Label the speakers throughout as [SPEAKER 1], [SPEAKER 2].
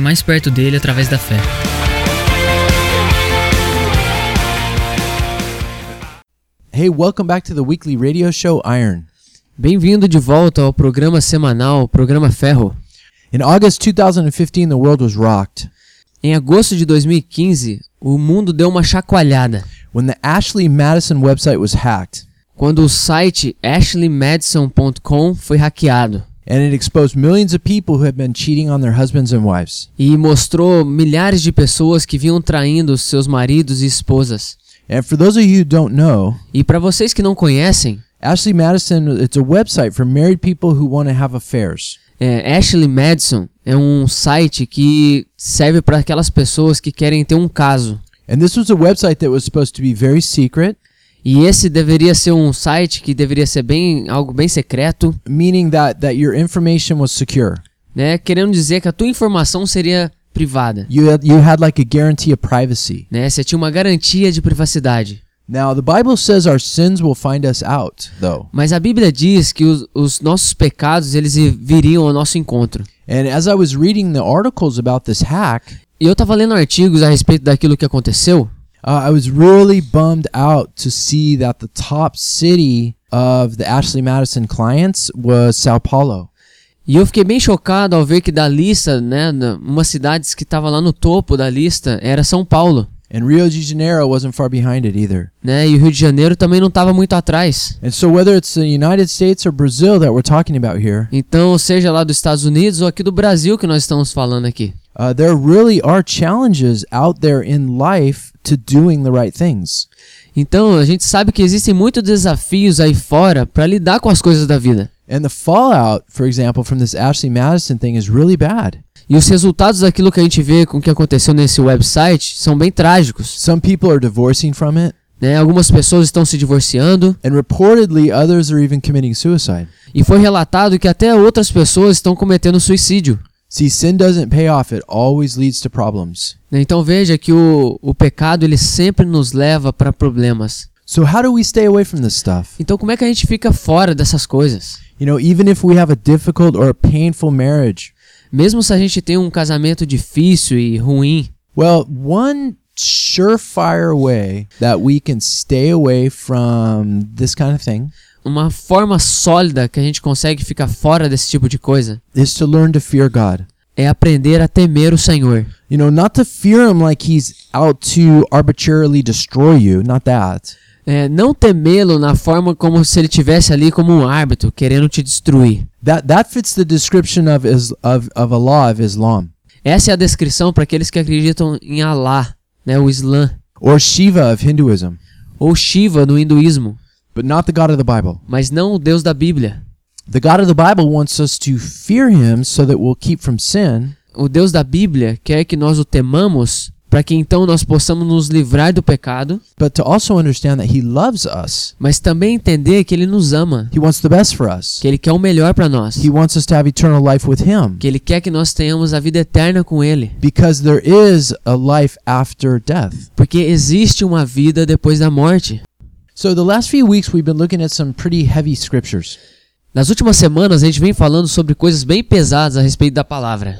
[SPEAKER 1] mais perto dele através da fé.
[SPEAKER 2] Hey, welcome back to the weekly radio show Iron.
[SPEAKER 3] Bem-vindo de volta ao programa semanal Programa Ferro.
[SPEAKER 2] In August 2015, the world was rocked
[SPEAKER 3] Em agosto de 2015, o mundo deu uma chacoalhada
[SPEAKER 2] when the Ashley Madison website was hacked
[SPEAKER 3] quando o site ashleymadison.com foi hackeado
[SPEAKER 2] and it exposed millions of people who had been cheating on their husbands and wives.
[SPEAKER 3] e mostrou milhares de pessoas que vinham traindo seus maridos e esposas.
[SPEAKER 2] And for those of you who don't know,
[SPEAKER 3] E para vocês que não conhecem,
[SPEAKER 2] Ashley Madison it's a website for married people who want to have affairs.
[SPEAKER 3] é, Ashley Madison é um site que serve para aquelas pessoas que querem ter um caso.
[SPEAKER 2] And this was a website that was supposed to be very secret,
[SPEAKER 3] E esse deveria ser um site que deveria ser bem algo bem secreto,
[SPEAKER 2] meaning that that your information was secure.
[SPEAKER 3] né? Querendo dizer que a tua informação seria privada,
[SPEAKER 2] You had, you had like a guarantee of privacy.
[SPEAKER 3] né? Você tinha uma garantia de privacidade.
[SPEAKER 2] Now, the Bible says our sins will find us out, though.
[SPEAKER 3] Mas a Bíblia diz que os, os nossos pecados eles viriam ao nosso encontro.
[SPEAKER 2] And as I was reading the articles about this hack,
[SPEAKER 3] E eu tava lendo artigos a respeito daquilo que aconteceu,
[SPEAKER 2] Uh, I was really bummed out to see that the top city of the Ashley Madison clients was Sao Paulo.
[SPEAKER 3] e eu fiquei bem chocado ao ver que da lista, né, uma cidade que estava lá no topo da lista era São Paulo,
[SPEAKER 2] And Rio de Janeiro wasn't far behind it either.
[SPEAKER 3] né? E o Rio de Janeiro também não estava muito atrás.
[SPEAKER 2] And so, whether it's the United States or Brazil that we're talking about here,
[SPEAKER 3] Então, seja lá dos Estados Unidos ou aqui do Brasil que nós estamos falando aqui.
[SPEAKER 2] Uh, there really are challenges out there in life to doing the right things.
[SPEAKER 3] Então, a gente sabe que existem muitos desafios aí fora para lidar com as coisas da vida.
[SPEAKER 2] And the fallout, for example, from this Ashley Madison thing is really bad.
[SPEAKER 3] E os resultados daquilo que a gente vê com o que aconteceu nesse website são bem trágicos.
[SPEAKER 2] Some people are divorcing from it,
[SPEAKER 3] Né? Algumas pessoas estão se divorciando
[SPEAKER 2] and reportedly, others are even committing suicide.
[SPEAKER 3] e foi relatado que até outras pessoas estão cometendo suicídio.
[SPEAKER 2] See, sin doesn't pay off, it always leads to problems.
[SPEAKER 3] né? Então veja que o, o pecado ele sempre nos leva para problemas.
[SPEAKER 2] So, how do we stay away from this stuff?
[SPEAKER 3] Então como é que a gente fica fora dessas coisas?
[SPEAKER 2] You know, even if we have a difficult or a painful marriage,
[SPEAKER 3] Mesmo se a gente tem um casamento difícil e ruim,
[SPEAKER 2] well, one surefire way that we can stay away from this kind of thing
[SPEAKER 3] uma forma sólida que a gente consegue ficar fora desse tipo de coisa
[SPEAKER 2] is to learn to fear God.
[SPEAKER 3] é aprender a temer o Senhor.
[SPEAKER 2] You know, not to fear Him like He's out to arbitrarily destroy you, not that.
[SPEAKER 3] É, não temê-lo na forma como se ele tivesse ali como um árbitro querendo te destruir.
[SPEAKER 2] That that fits the description of is of, of a law of Islam
[SPEAKER 3] Essa é a descrição para aqueles que acreditam em Alá, né, o Islã,
[SPEAKER 2] or Shiva of Hinduism,
[SPEAKER 3] ou Shiva no hinduísmo,
[SPEAKER 2] but not the God of the Bible.
[SPEAKER 3] mas não o Deus da Bíblia.
[SPEAKER 2] The God of the Bible wants us to fear Him so that we'll keep from sin,
[SPEAKER 3] O Deus da Bíblia quer que nós o temamos para que então nós possamos nos livrar do pecado,
[SPEAKER 2] but to also understand that He loves us.
[SPEAKER 3] mas também entender que ele nos ama,
[SPEAKER 2] He wants the best for us.
[SPEAKER 3] que ele quer o melhor para nós,
[SPEAKER 2] He wants us to have eternal life with Him
[SPEAKER 3] que ele quer que nós tenhamos a vida eterna com ele,
[SPEAKER 2] because there is a life after death.
[SPEAKER 3] porque existe uma vida depois da morte.
[SPEAKER 2] So, the last few weeks we've been looking at some pretty heavy scriptures.
[SPEAKER 3] Nas últimas semanas a gente vem falando sobre coisas bem pesadas a respeito da palavra.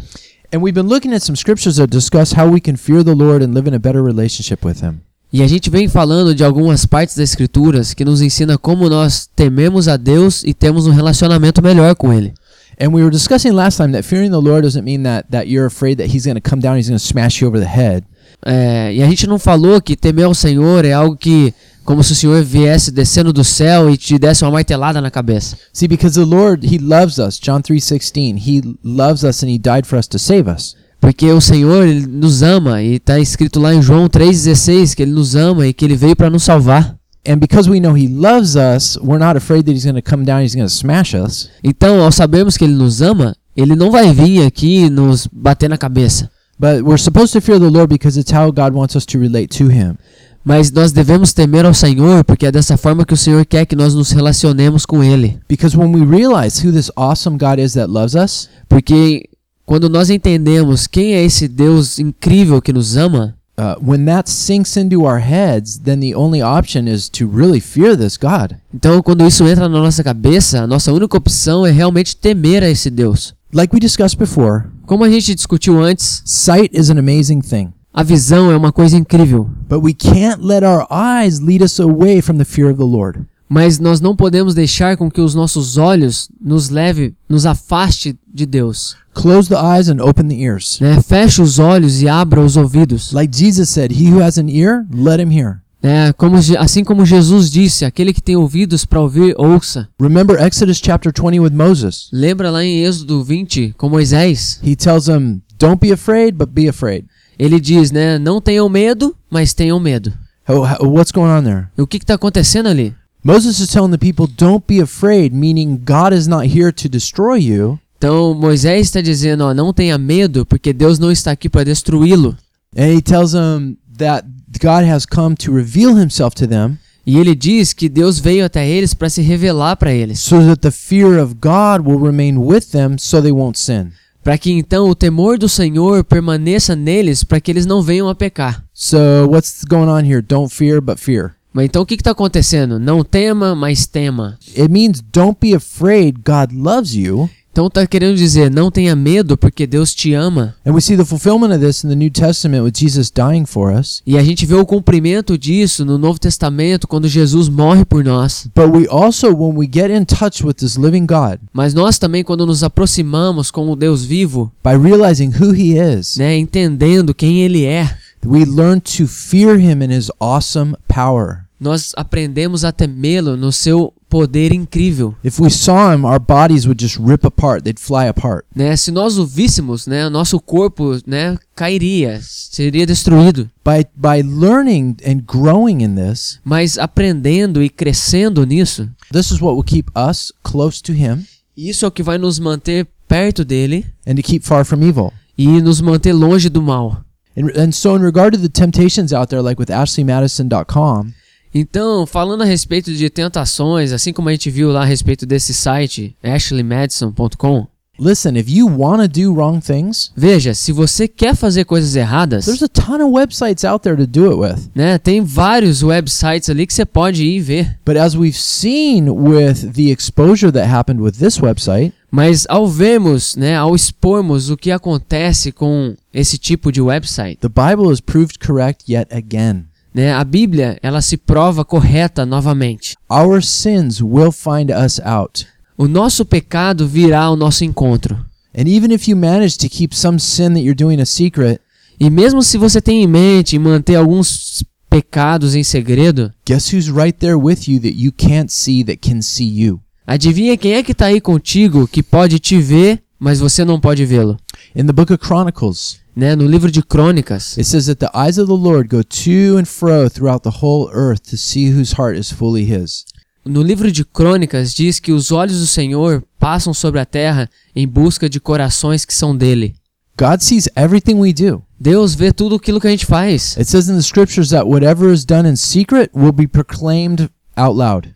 [SPEAKER 2] And we've been looking at some scriptures that discuss how we can fear the Lord and live in a better relationship with Him.
[SPEAKER 3] E a gente vem falando de algumas partes das escrituras que nos ensina como nós tememos a Deus e temos um relacionamento melhor com ele.
[SPEAKER 2] And we were discussing last time that fearing the Lord doesn't mean that, that you're afraid that He's going to come down, He's going to smash you over the head.
[SPEAKER 3] É, e a gente não falou que temer ao Senhor é algo que, como se o Senhor viesse descendo do céu e te desse uma martelada na cabeça.
[SPEAKER 2] See, because the Lord, He loves us. John 3.16, He loves us and He died for us to save us.
[SPEAKER 3] Porque o Senhor ele nos ama e está escrito lá em João 3,16 que ele nos ama e que ele veio para nos salvar.
[SPEAKER 2] And because we know he loves us, we're not afraid that he's going to come down, he's going to smash us.
[SPEAKER 3] Então, ao sabermos que ele nos ama, ele não vai vir aqui nos bater na cabeça.
[SPEAKER 2] But we're supposed to fear the Lord because it's how God wants us to relate to him.
[SPEAKER 3] Mas nós devemos temer ao Senhor, porque é dessa forma que o Senhor quer que nós nos relacionemos com Ele.
[SPEAKER 2] Because when we realize who this awesome God is that loves us,
[SPEAKER 3] Porque quando nós entendemos quem é esse Deus incrível que nos ama,
[SPEAKER 2] uh, when that sinks into our heads, then the only option is to really fear this God.
[SPEAKER 3] então quando isso entra na nossa cabeça, a nossa única opção é realmente temer a esse Deus.
[SPEAKER 2] Like we discussed before,
[SPEAKER 3] Como a gente discutiu antes,
[SPEAKER 2] sight is an amazing thing.
[SPEAKER 3] A visão é uma coisa incrível,
[SPEAKER 2] But we can't let our eyes lead us away from the fear of the Lord.
[SPEAKER 3] mas nós não podemos deixar com que os nossos olhos nos leve, nos afaste de Deus.
[SPEAKER 2] Close the eyes and open the ears.
[SPEAKER 3] Né? Feche os olhos e abra os ouvidos.
[SPEAKER 2] Like Jesus said, he who has an ear, let him hear.
[SPEAKER 3] né? Como, assim como Jesus disse, aquele que tem ouvidos para ouvir, ouça.
[SPEAKER 2] Remember Exodus chapter 20 with Moses.
[SPEAKER 3] Lembra lá em Êxodo 20 com Moisés?
[SPEAKER 2] He tells them, Don't be afraid, but be afraid.
[SPEAKER 3] Ele diz, né? Não tenham medo, mas tenham medo.
[SPEAKER 2] How, how- what's going on there?
[SPEAKER 3] O que está acontecendo ali?
[SPEAKER 2] Moses is telling the people, Don't be afraid, meaning God is not here to destroy you.
[SPEAKER 3] Então Moisés está dizendo, ó, não tenha medo, porque Deus não está aqui para destruí-lo.
[SPEAKER 2] And he tells them that God has come to reveal himself to them
[SPEAKER 3] E ele diz que Deus veio até eles para se revelar para eles,
[SPEAKER 2] so that the fear of God will remain with them so they won't sin.
[SPEAKER 3] Para que então o temor do Senhor permaneça neles, para que eles não venham a pecar.
[SPEAKER 2] So what's going on here? Don't fear, but fear.
[SPEAKER 3] Mas então o que está acontecendo? Não tema, mas tema.
[SPEAKER 2] It means don't be afraid. God loves you.
[SPEAKER 3] Então tá querendo dizer, não tenha medo, porque Deus te ama.
[SPEAKER 2] And we see the fulfillment of this in the New Testament with Jesus dying for us.
[SPEAKER 3] E a gente vê o cumprimento disso no Novo Testamento, quando Jesus morre por nós.
[SPEAKER 2] But we also, when we get in touch with this living God,
[SPEAKER 3] Mas nós também, quando nos aproximamos com o Deus vivo,
[SPEAKER 2] by realizing who He is,
[SPEAKER 3] né, entendendo quem Ele é,
[SPEAKER 2] we learn to fear Him in His awesome power.
[SPEAKER 3] Nós aprendemos a temê-lo no seu poder incrível.
[SPEAKER 2] If we saw Him, our bodies would just rip apart, they'd fly apart.
[SPEAKER 3] Né? Se nós o víssemos, né, nosso corpo né, cairia, seria destruído.
[SPEAKER 2] By, by learning and growing in this,
[SPEAKER 3] Mas aprendendo e crescendo nisso,
[SPEAKER 2] this is what will keep us close to Him
[SPEAKER 3] isso é o que vai nos manter perto dele
[SPEAKER 2] and to keep far from evil.
[SPEAKER 3] e nos manter longe do mal.
[SPEAKER 2] And, and so, in regard to the temptations out there, like with AshleyMadison.com,
[SPEAKER 3] Então, falando a respeito de tentações, assim como a gente viu lá a respeito desse site, ashleymadison.com,
[SPEAKER 2] listen, if you want to do wrong things,
[SPEAKER 3] veja, se você quer fazer coisas erradas,
[SPEAKER 2] there's a ton of websites out there to do it with.
[SPEAKER 3] né, tem vários websites ali que você pode ir ver.
[SPEAKER 2] But as we've seen with the exposure that happened with this website,
[SPEAKER 3] Mas ao vermos, né, ao expormos o que acontece com esse tipo de website,
[SPEAKER 2] the Bible is proved correct yet again.
[SPEAKER 3] Né, a Bíblia ela se prova correta novamente.
[SPEAKER 2] Our sins will find us out.
[SPEAKER 3] O nosso pecado virá ao nosso encontro.
[SPEAKER 2] And even if you manage to keep some sin that you're doing a secret,
[SPEAKER 3] E mesmo se você tem em mente manter alguns pecados em segredo,
[SPEAKER 2] guess who's right there with you that you can't see that can see you?
[SPEAKER 3] adivinha quem é que está aí contigo que pode te ver, mas você não pode vê-lo?
[SPEAKER 2] In the book of Chronicles,
[SPEAKER 3] Né? No livro de Crônicas,
[SPEAKER 2] it says that the eyes of the Lord go to and fro throughout the whole earth to see whose heart is fully his.
[SPEAKER 3] no livro de Crônicas diz que os olhos do Senhor passam sobre a terra em busca de corações que são dele.
[SPEAKER 2] God sees everything we do.
[SPEAKER 3] Deus vê tudo aquilo que a gente faz.
[SPEAKER 2] It says in the scriptures that whatever is done in secret will be proclaimed out loud.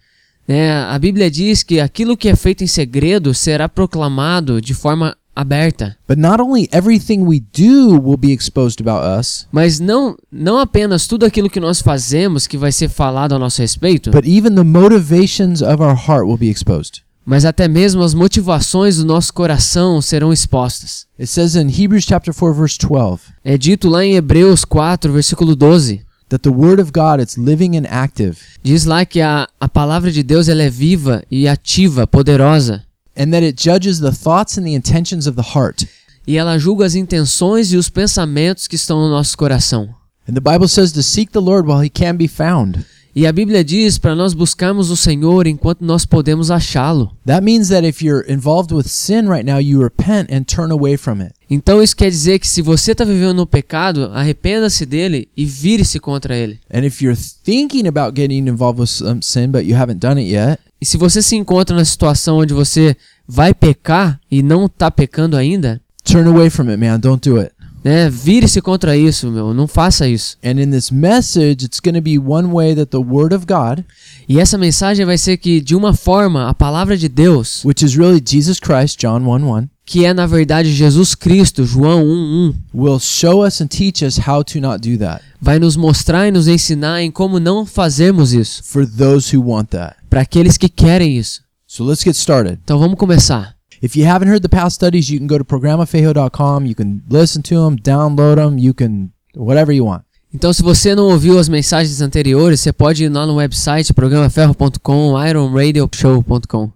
[SPEAKER 3] Né? a Bíblia diz que aquilo que é feito em segredo será proclamado de forma aberta.
[SPEAKER 2] But not only everything we do will be exposed about us,
[SPEAKER 3] Mas não, não apenas tudo aquilo que nós fazemos que vai ser falado a nosso respeito,
[SPEAKER 2] but even the motivations of our heart will be exposed.
[SPEAKER 3] mas até mesmo as motivações do nosso coração serão expostas.
[SPEAKER 2] It says in Hebrews chapter 4 verse 12
[SPEAKER 3] É dito lá em Hebreus 4, versículo 12.
[SPEAKER 2] That the word of God it's living and active
[SPEAKER 3] Diz lá que a, a palavra de Deus ela é viva e ativa, poderosa.
[SPEAKER 2] and that it judges the thoughts and the intentions of the heart.
[SPEAKER 3] E ela julga as intenções e os pensamentos que estão no nosso coração.
[SPEAKER 2] And the Bible says to seek the Lord while he can be found.
[SPEAKER 3] E a Bíblia diz para nós buscarmos o Senhor enquanto nós podemos achá-lo.
[SPEAKER 2] That means that if you're involved with sin right now, you repent and turn away from it.
[SPEAKER 3] Então isso quer dizer que se você está vivendo no pecado, arrependa-se dele e vire-se contra ele.
[SPEAKER 2] And if you're thinking about getting involved with some sin but you haven't done it yet,
[SPEAKER 3] E se você se encontra na situação onde você vai pecar e não está pecando ainda,
[SPEAKER 2] turn away from it, man. Don't do it.
[SPEAKER 3] Né, vire-se contra isso, meu, não faça isso.
[SPEAKER 2] And in this message, it's going to be one way that the Word of God,
[SPEAKER 3] E essa mensagem vai ser que de uma forma a palavra de Deus,
[SPEAKER 2] which is really Jesus Christ, John 1 1,
[SPEAKER 3] que é na verdade Jesus Cristo, João 1:1,
[SPEAKER 2] will show us and teach us how to not do that
[SPEAKER 3] vai nos mostrar e nos ensinar em como não fazermos isso,
[SPEAKER 2] for those who want that.
[SPEAKER 3] para aqueles que querem isso.
[SPEAKER 2] So let's get started.
[SPEAKER 3] Então vamos começar.
[SPEAKER 2] If you haven't heard the past studies, you can go to programafejo.com. You can listen to them, download them, you can whatever you want.
[SPEAKER 3] Então, se você não ouviu as mensagens anteriores, você pode ir lá no website programaferro.com, ironradioshow.com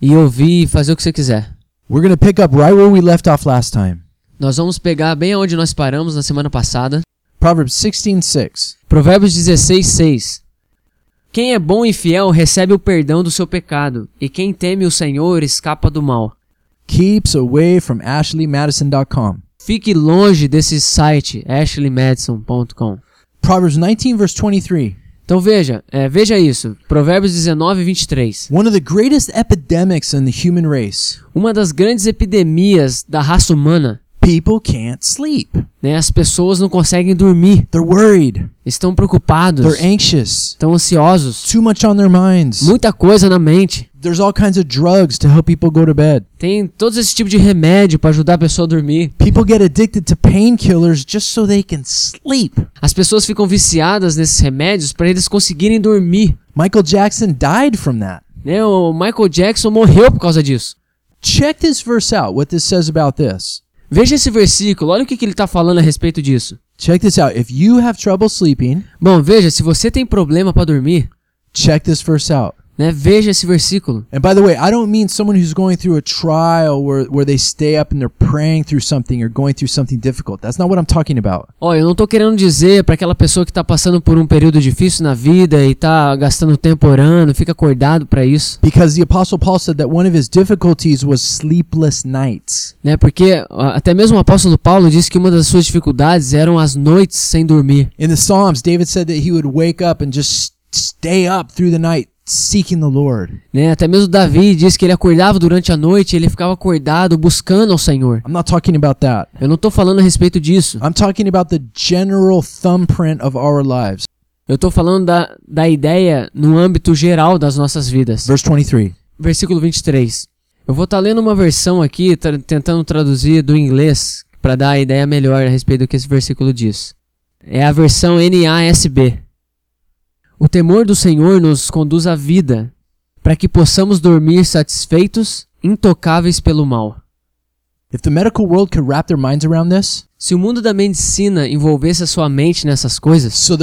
[SPEAKER 3] e ouvir e fazer o que você quiser.
[SPEAKER 2] We're going to pick up right where we left off last time.
[SPEAKER 3] Nós vamos pegar bem onde nós paramos na semana passada.
[SPEAKER 2] Proverbs 16:6.
[SPEAKER 3] Provérbios 16, 6. Quem é bom e fiel recebe o perdão do seu pecado, e quem teme o Senhor escapa do mal.
[SPEAKER 2] Keeps away from ashleymadison.com.
[SPEAKER 3] Fique longe desse site, ashleymadison.com.
[SPEAKER 2] Proverbs 19 verse 23.
[SPEAKER 3] Então veja, é, veja isso. Provérbios 19, 23.
[SPEAKER 2] One of the greatest epidemics in the human race.
[SPEAKER 3] Uma das grandes epidemias da raça humana,
[SPEAKER 2] People can't sleep.
[SPEAKER 3] né? As pessoas não conseguem dormir,
[SPEAKER 2] They're worried.
[SPEAKER 3] estão preocupados,
[SPEAKER 2] They're anxious.
[SPEAKER 3] estão ansiosos,
[SPEAKER 2] Too much on their minds.
[SPEAKER 3] muita coisa na mente.
[SPEAKER 2] There's all kinds of drugs to help people go to bed.
[SPEAKER 3] Tem todos esse tipo de remédio para ajudar a pessoa a dormir.
[SPEAKER 2] People get addicted to painkillers just so they can sleep.
[SPEAKER 3] As pessoas ficam viciadas nesses remédios para eles conseguirem dormir.
[SPEAKER 2] Michael Jackson died from that.
[SPEAKER 3] Né? O Michael Jackson morreu por causa disso.
[SPEAKER 2] Check this verse out, what this says about this.
[SPEAKER 3] Veja esse versículo, olha o que, que ele está falando a respeito disso.
[SPEAKER 2] Check this out. If you have trouble sleeping,
[SPEAKER 3] Bom, veja, se você tem problema para dormir,
[SPEAKER 2] check this verse out.
[SPEAKER 3] Né? Veja esse versículo.
[SPEAKER 2] And by the way, I don't mean someone who's going through a trial where, where they stay up and they're praying through something or going through something difficult. That's not what I'm talking about.
[SPEAKER 3] Ó, eu não tô querendo dizer para aquela pessoa que tá passando por um período difícil na vida e tá gastando tempo orando, fica acordado para isso,
[SPEAKER 2] Because the Apostle Paul said that one of his difficulties was sleepless nights.
[SPEAKER 3] né? Porque até mesmo o apóstolo Paulo disse que uma das suas dificuldades eram as noites sem dormir.
[SPEAKER 2] In the Psalms, David said that he would wake up and just stay up through the night seeking the Lord.
[SPEAKER 3] Né? Até mesmo Davi disse que ele acordava durante a noite, ele ficava acordado buscando ao Senhor.
[SPEAKER 2] I'm not talking about that.
[SPEAKER 3] Eu não tô falando a respeito disso.
[SPEAKER 2] I'm talking about the general thumbprint of our lives.
[SPEAKER 3] Eu tô falando da, da ideia no âmbito geral das nossas vidas.
[SPEAKER 2] Verse 23.
[SPEAKER 3] Versículo 23. Eu vou estar lendo uma versão aqui, tra- tentando traduzir do inglês, para dar a ideia melhor a respeito do que esse versículo diz. É a versão NASB. O temor do Senhor nos conduz à vida, para que possamos dormir satisfeitos, intocáveis pelo mal.
[SPEAKER 2] If the medical world could wrap their minds around this,
[SPEAKER 3] Se o mundo da medicina envolvesse a sua mente nessas coisas,
[SPEAKER 2] so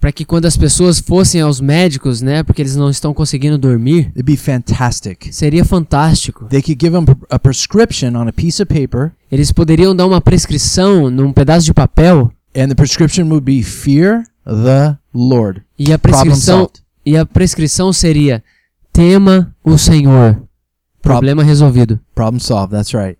[SPEAKER 3] para que quando as pessoas fossem aos médicos, né, porque eles não estão conseguindo dormir,
[SPEAKER 2] it'd be fantastic.
[SPEAKER 3] seria fantástico. Eles poderiam dar uma prescrição num pedaço de papel
[SPEAKER 2] and the prescription would be fear the Lord.
[SPEAKER 3] e a prescrição e a prescrição seria tema o Senhor. Problema resolvido.
[SPEAKER 2] Problem solved. That's right.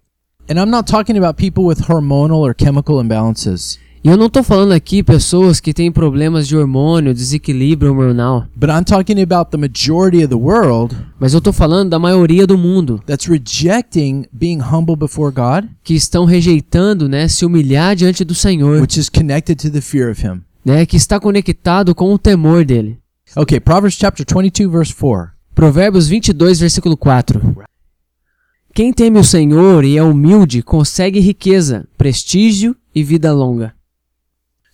[SPEAKER 2] And I'm not talking about people with hormonal or chemical imbalances,
[SPEAKER 3] E eu não tô falando aqui pessoas que têm problemas de hormônio, desequilíbrio hormonal,
[SPEAKER 2] but I'm talking about the majority of the world
[SPEAKER 3] mas eu tô falando da maioria do mundo
[SPEAKER 2] that's rejecting being humble before God,
[SPEAKER 3] que estão rejeitando, né, se humilhar diante do Senhor,
[SPEAKER 2] which is connected to the fear of Him.
[SPEAKER 3] né, que está conectado com o temor dele.
[SPEAKER 2] Okay, Proverbs chapter 22, verse 4.
[SPEAKER 3] Provérbios 22, versículo 4. Quem teme o Senhor e é humilde consegue riqueza, prestígio e vida longa.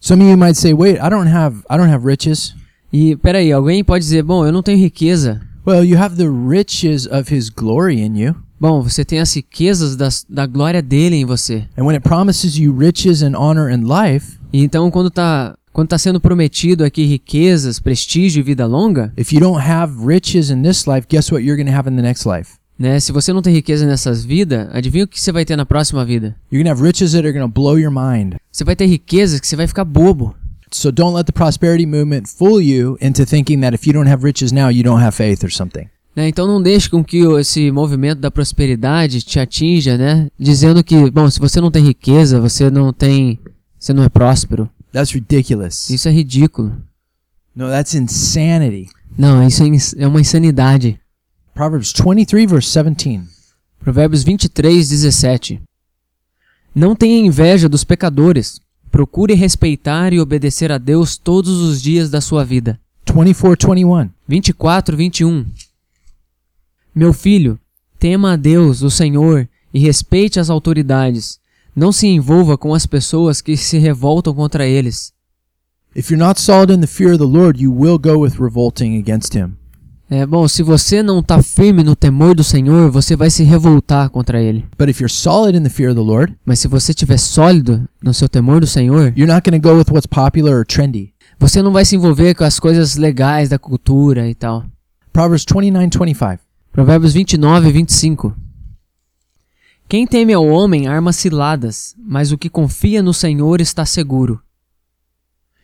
[SPEAKER 2] Some of you might say, "Wait, I don't have I don't have riches."
[SPEAKER 3] E peraí, alguém pode dizer, bom, eu não tenho riqueza.
[SPEAKER 2] Well, you have the riches of His glory in you,
[SPEAKER 3] Bom, você tem as riquezas das, da glória dele em você.
[SPEAKER 2] and when it promises you riches and honor and life,
[SPEAKER 3] E então quando tá, quando tá sendo prometido aqui riquezas, prestígio e vida longa,
[SPEAKER 2] if you don't have riches in this life, guess what you're going to have in the next life?
[SPEAKER 3] Né? Se você não tem riqueza nessas vidas, adivinha o que você vai ter na próxima vida?
[SPEAKER 2] You're going to have riches that are going to blow your mind.
[SPEAKER 3] Você vai ter riquezas que você vai ficar bobo.
[SPEAKER 2] So don't let the prosperity movement fool you into thinking that if you don't have riches now, you don't have faith or something.
[SPEAKER 3] Né, Então não deixe com que esse movimento da prosperidade te atinja, né? Dizendo que, bom, se você não tem riqueza, você não tem, você não é próspero.
[SPEAKER 2] That's ridiculous.
[SPEAKER 3] Isso é ridículo.
[SPEAKER 2] No, that's insanity.
[SPEAKER 3] Não, isso é é uma insanidade.
[SPEAKER 2] Proverbs 23, verse 17.
[SPEAKER 3] Provérbios 23, 17. Não tenha inveja dos pecadores. Procure respeitar e obedecer a Deus todos os dias da sua vida.
[SPEAKER 2] 24, 21.
[SPEAKER 3] 24, 21. Meu filho, tema a Deus, o Senhor, e respeite as autoridades. Não se envolva com as pessoas que se revoltam contra eles.
[SPEAKER 2] If you're not solid in the fear of the Lord, you will go with revolting against him.
[SPEAKER 3] É bom, se você não está firme no temor do Senhor, você vai se revoltar contra ele.
[SPEAKER 2] But if you're solid in the fear of the Lord,
[SPEAKER 3] Mas se você estiver sólido no seu temor do Senhor,
[SPEAKER 2] you're not going to go with what's popular or trendy.
[SPEAKER 3] você não vai se envolver com as coisas legais da cultura e tal.
[SPEAKER 2] Proverbs 29, 25.
[SPEAKER 3] Provérbios 29 e 25. Quem teme ao homem arma ciladas, mas o que confia no Senhor está seguro.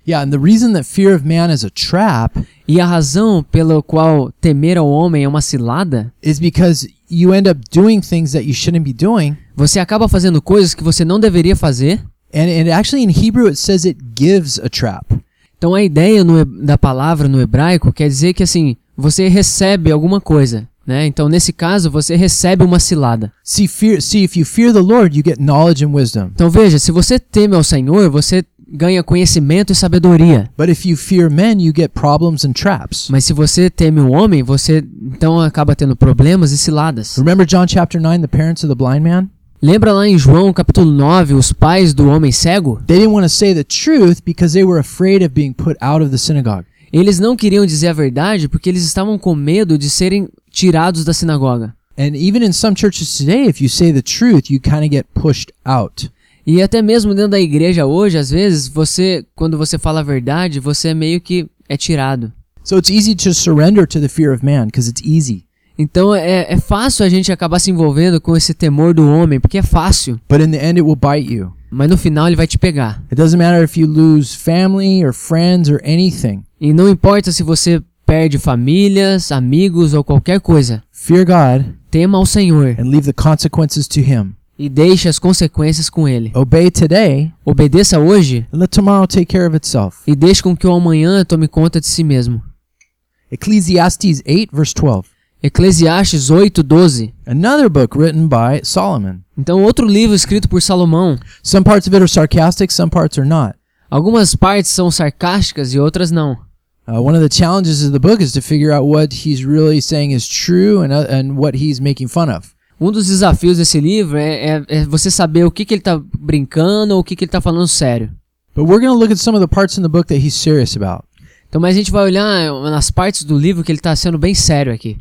[SPEAKER 2] Yeah, and the reason that fear of man is a trap
[SPEAKER 3] E a razão pela qual temer ao homem é uma cilada,
[SPEAKER 2] is because you end up doing things that you shouldn't be doing.
[SPEAKER 3] você acaba fazendo coisas que você não deveria fazer.
[SPEAKER 2] And, and actually, in Hebrew, it says it gives a trap.
[SPEAKER 3] Então a ideia no da palavra no hebraico quer dizer que assim, você recebe alguma coisa, né? Então nesse caso você recebe uma cilada.
[SPEAKER 2] See, fear. See, if you fear the Lord, you get knowledge and wisdom.
[SPEAKER 3] Então veja, se você teme ao Senhor, você ganha conhecimento e sabedoria.
[SPEAKER 2] But if you fear men, you get problems and traps.
[SPEAKER 3] Mas se você teme o homem, você então acaba tendo problemas e ciladas.
[SPEAKER 2] Remember John chapter 9, the parents of the blind man?
[SPEAKER 3] Lembra lá em João capítulo 9, os pais do homem cego?
[SPEAKER 2] They didn't want to say the truth because they were afraid of being put out of the synagogue.
[SPEAKER 3] Eles não queriam dizer a verdade porque eles estavam com medo de serem tirados da sinagoga.
[SPEAKER 2] And even in some churches today, if you say the truth, you kind of get pushed out.
[SPEAKER 3] E até mesmo dentro da igreja hoje, às vezes, você, quando você fala a verdade, você meio que é tirado.
[SPEAKER 2] So it's easy to surrender to the fear of man because it's easy.
[SPEAKER 3] Então é, é fácil a gente acabar se envolvendo com esse temor do homem, porque é fácil.
[SPEAKER 2] But in the end, it will bite you.
[SPEAKER 3] Mas no final ele vai te pegar.
[SPEAKER 2] It doesn't matter if you lose family or friends or anything.
[SPEAKER 3] E não importa se você perde famílias, amigos ou qualquer coisa.
[SPEAKER 2] Fear God
[SPEAKER 3] Tema ao Senhor
[SPEAKER 2] and leave the consequences to Him.
[SPEAKER 3] E deixe as consequências com Ele.
[SPEAKER 2] Obey today
[SPEAKER 3] Obedeça hoje
[SPEAKER 2] and let tomorrow take care of itself.
[SPEAKER 3] e deixe com que o amanhã tome conta de si mesmo.
[SPEAKER 2] Ecclesiastes 8, verse 12.
[SPEAKER 3] Eclesiastes 8, 12.
[SPEAKER 2] Another book written by Solomon.
[SPEAKER 3] Então, outro livro escrito por Salomão.
[SPEAKER 2] Some parts of it are sarcastic, some parts are not.
[SPEAKER 3] Algumas partes são sarcásticas e outras não.
[SPEAKER 2] Uh, one of the challenges of the book is to figure out what he's really saying is true and, uh, and what he's making fun of.
[SPEAKER 3] Um dos desafios desse livro é, é- é você saber o que, que ele tá brincando ou o que, que ele tá falando sério.
[SPEAKER 2] But we're going to look at some of the parts in the book that he's serious about.
[SPEAKER 3] Então, mas a gente vai olhar nas partes do livro que ele está sendo bem sério aqui.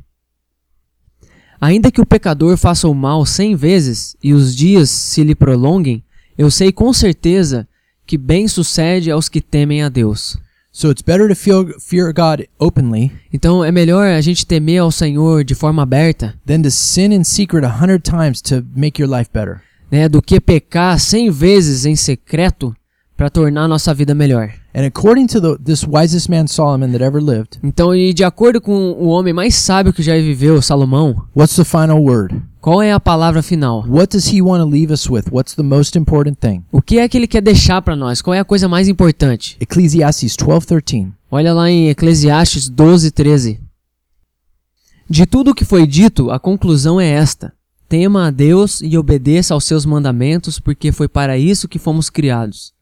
[SPEAKER 3] Ainda que o pecador faça o mal cem vezes e os dias se lhe prolonguem, eu sei com certeza que bem sucede aos que temem a Deus.
[SPEAKER 2] So it's better to feel, fear God openly
[SPEAKER 3] Então é melhor a gente temer ao Senhor de forma aberta,
[SPEAKER 2] than to sin in secret a hundred times to make your life better.
[SPEAKER 3] né, do que pecar cem vezes em secreto para tornar a nossa vida melhor.
[SPEAKER 2] And according to the, this wisest man Solomon that ever lived,
[SPEAKER 3] Então, e de acordo com o homem mais sábio que já viveu, Salomão,
[SPEAKER 2] what's the final word?
[SPEAKER 3] Qual é a palavra final?
[SPEAKER 2] What does he want to leave us with? What's the most important thing?
[SPEAKER 3] O que é que ele quer deixar para nós? Qual é a coisa mais importante?
[SPEAKER 2] Ecclesiastes 12:13.
[SPEAKER 3] Olha lá em Eclesiastes 12, 13. De tudo o que foi dito, a conclusão é esta: tema a Deus e obedeça aos seus mandamentos, porque foi para isso que fomos criados.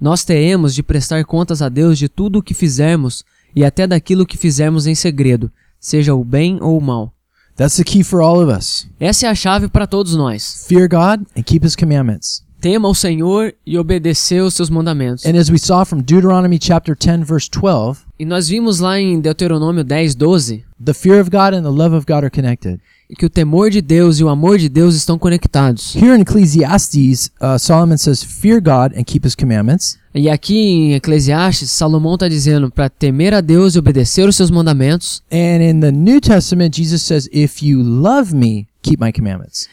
[SPEAKER 3] Nós teremos de prestar contas a Deus de tudo o que fizermos e até daquilo que fizermos em segredo, seja o bem ou o mal.
[SPEAKER 2] That's the key for all of us.
[SPEAKER 3] Essa é a chave para todos nós.
[SPEAKER 2] Fear God and keep his commandments.
[SPEAKER 3] Tema ao Senhor e obedecer aos seus mandamentos.
[SPEAKER 2] And as we saw from Deuteronomy chapter 10 verse 12,
[SPEAKER 3] E nós vimos lá em Deuteronômio 10, 12
[SPEAKER 2] the fear of God and the love of God are connected.
[SPEAKER 3] Que o temor de Deus e o amor de Deus estão conectados.
[SPEAKER 2] Here in Ecclesiastes, uh, Solomon says, "Fear God and keep his commandments."
[SPEAKER 3] E aqui em Eclesiastes, Salomão está dizendo para temer a Deus e obedecer os seus mandamentos.
[SPEAKER 2] And in the New Testament, Jesus says, "If you love me, keep my commandments."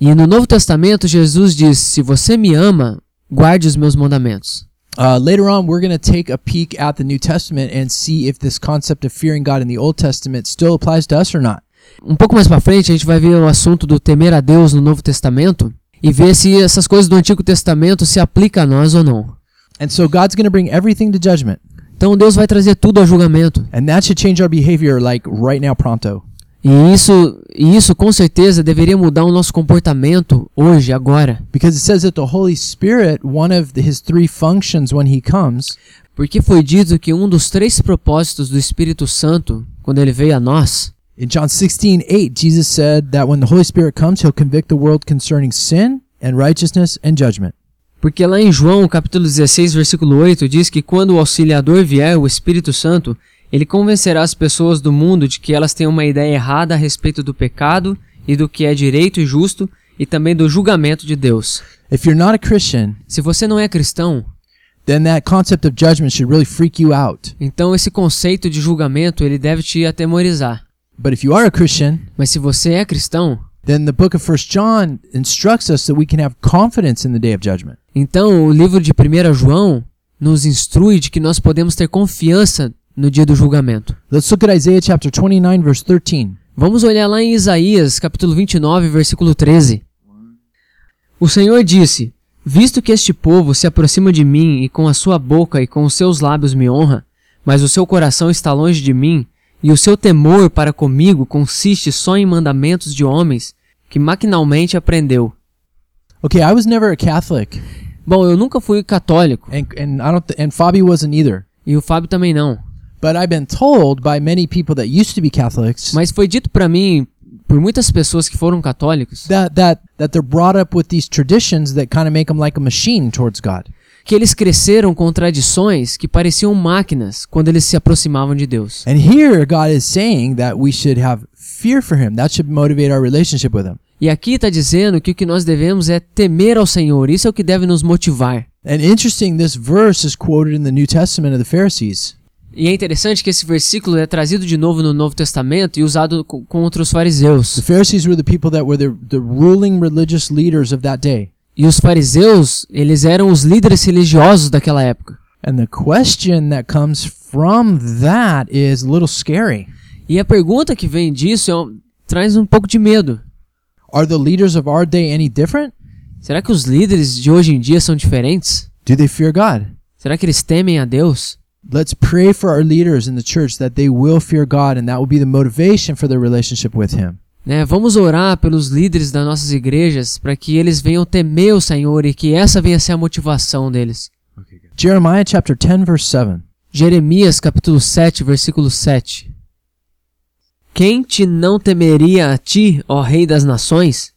[SPEAKER 3] E no Novo Testamento, Jesus diz: Se você me ama, guarde os meus mandamentos.
[SPEAKER 2] Uh, later on, we're going to take a peek at the New Testament and see if this concept of fearing God in the Old Testament still applies to us or not.
[SPEAKER 3] Um pouco mais pra frente, a gente vai ver o assunto do temer a Deus no Novo Testamento e ver se essas coisas do Antigo Testamento se aplicam a nós ou não.
[SPEAKER 2] And so God's going to bring everything to judgment.
[SPEAKER 3] Então Deus vai trazer tudo ao julgamento.
[SPEAKER 2] And that should change our behavior like right now, pronto.
[SPEAKER 3] E isso, e isso com certeza deveria mudar o nosso comportamento hoje, agora.
[SPEAKER 2] Because it says that the Holy Spirit, one of his three functions when he comes,
[SPEAKER 3] Porque foi dito que um dos três propósitos do Espírito Santo, quando ele veio a nós,
[SPEAKER 2] in John 16, 8, Jesus said that when the Holy Spirit comes, he'll convict the world concerning sin and righteousness and judgment.
[SPEAKER 3] Porque lá em João, capítulo 16, versículo 8, diz que quando o auxiliador vier, o Espírito Santo, ele convencerá as pessoas do mundo de que elas têm uma ideia errada a respeito do pecado e do que é direito e justo e também do julgamento de Deus.
[SPEAKER 2] If you're not a Christian,
[SPEAKER 3] Se você não é cristão,
[SPEAKER 2] then that concept of judgment should really freak you out.
[SPEAKER 3] então esse conceito de julgamento ele deve te atemorizar.
[SPEAKER 2] But if you are a Christian,
[SPEAKER 3] Mas se você é cristão,
[SPEAKER 2] then the book of 1 John instructs us that we can have confidence in the day of judgment.
[SPEAKER 3] então o livro de 1 João nos instrui de que nós podemos ter confiança no dia do julgamento.
[SPEAKER 2] Let's look at Isaiah chapter 29 verse 13.
[SPEAKER 3] Vamos olhar lá em Isaías, capítulo 29, versículo 13. O Senhor disse: Visto que este povo se aproxima de mim e com a sua boca e com os seus lábios me honra, mas o seu coração está longe de mim, e o seu temor para comigo consiste só em mandamentos de homens que maquinalmente aprendeu.
[SPEAKER 2] Okay, I was never a Catholic,
[SPEAKER 3] Bom, eu nunca fui católico,
[SPEAKER 2] and and I don't and Fabi wasn't either.
[SPEAKER 3] e o Fábio também não.
[SPEAKER 2] But I've been told by many people that used to be Catholics
[SPEAKER 3] Mas foi dito para mim por muitas pessoas que foram católicos
[SPEAKER 2] that that that they're brought up with these traditions that kind of make them like a machine towards God.
[SPEAKER 3] Que eles cresceram com tradições que pareciam máquinas quando eles se aproximavam de Deus.
[SPEAKER 2] And here God is saying that we should have fear for him. That should motivate our relationship with him.
[SPEAKER 3] E aqui está dizendo que o que nós devemos é temer ao Senhor. Isso é o que deve nos motivar.
[SPEAKER 2] And interesting, this verse is quoted in the New Testament of the Pharisees.
[SPEAKER 3] E é interessante que esse versículo é trazido de novo no Novo Testamento e usado co- contra os fariseus.
[SPEAKER 2] The Pharisees were the people that were the, the ruling religious leaders of that day.
[SPEAKER 3] E os fariseus, eles eram os líderes religiosos daquela época.
[SPEAKER 2] And the question that comes from that is a little scary.
[SPEAKER 3] E a pergunta que vem disso é um- traz um pouco de medo.
[SPEAKER 2] Are the leaders of our day any different?
[SPEAKER 3] Será que os líderes de hoje em dia são diferentes?
[SPEAKER 2] Do they fear God?
[SPEAKER 3] Será que eles temem a Deus?
[SPEAKER 2] Let's pray for our leaders in the church that they will fear God and that will be the motivation for their relationship with Him.
[SPEAKER 3] Né, vamos orar pelos líderes das nossas igrejas para que eles venham temer o Senhor e que essa venha ser a motivação deles.
[SPEAKER 2] Jeremiah chapter 10, verse 7.
[SPEAKER 3] Jeremias capítulo 7, versículo 7. Quem te não temeria a ti, ó Rei das Nações?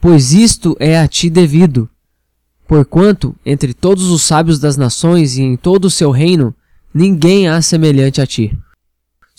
[SPEAKER 3] Pois isto é a ti devido. Porquanto, entre todos os sábios das nações e em todo o seu reino, ninguém há semelhante a ti.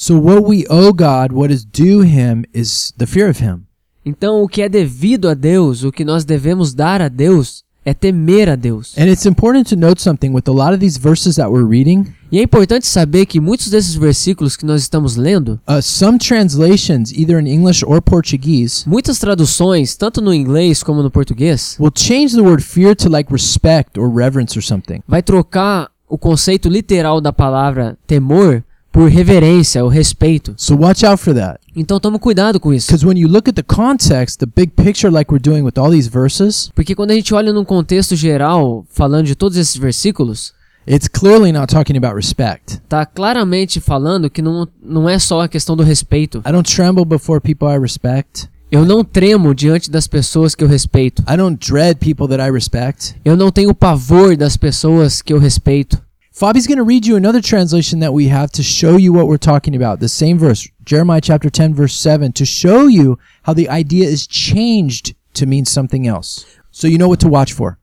[SPEAKER 2] So, what we owe God, what is due Him, is the fear of Him.
[SPEAKER 3] Então, o que é devido a Deus, o que nós devemos dar a Deus, é temer a Deus.
[SPEAKER 2] And it's important to note something with a lot of these verses that we're reading.
[SPEAKER 3] E é importante saber que muitos desses versículos que nós estamos lendo,
[SPEAKER 2] Uh, some translations, either in English or Portuguese,
[SPEAKER 3] muitas traduções, tanto no inglês como no português,
[SPEAKER 2] will change the word fear to like respect or reverence or something.
[SPEAKER 3] vai trocar o conceito literal da palavra temor por reverência ou respeito.
[SPEAKER 2] So watch out for that.
[SPEAKER 3] Então tome cuidado com isso.
[SPEAKER 2] Because when you look at the context, the big picture, like we're doing with all these verses,
[SPEAKER 3] Porque quando a gente olha num contexto geral, falando de todos esses versículos,
[SPEAKER 2] it's clearly not talking about respect.
[SPEAKER 3] tá claramente falando que não, não é só a questão do respeito.
[SPEAKER 2] I don't tremble before people I respect.
[SPEAKER 3] Eu não tremo diante das pessoas que eu respeito.
[SPEAKER 2] I don't dread people that I respect.
[SPEAKER 3] Eu não tenho pavor das pessoas que eu respeito.
[SPEAKER 2] Fabi's going to read you another translation that we have to show you what we're talking about. The same verse, Jeremiah chapter 10, verse 7, to show you how the idea is changed to mean something else. So you know what to watch for.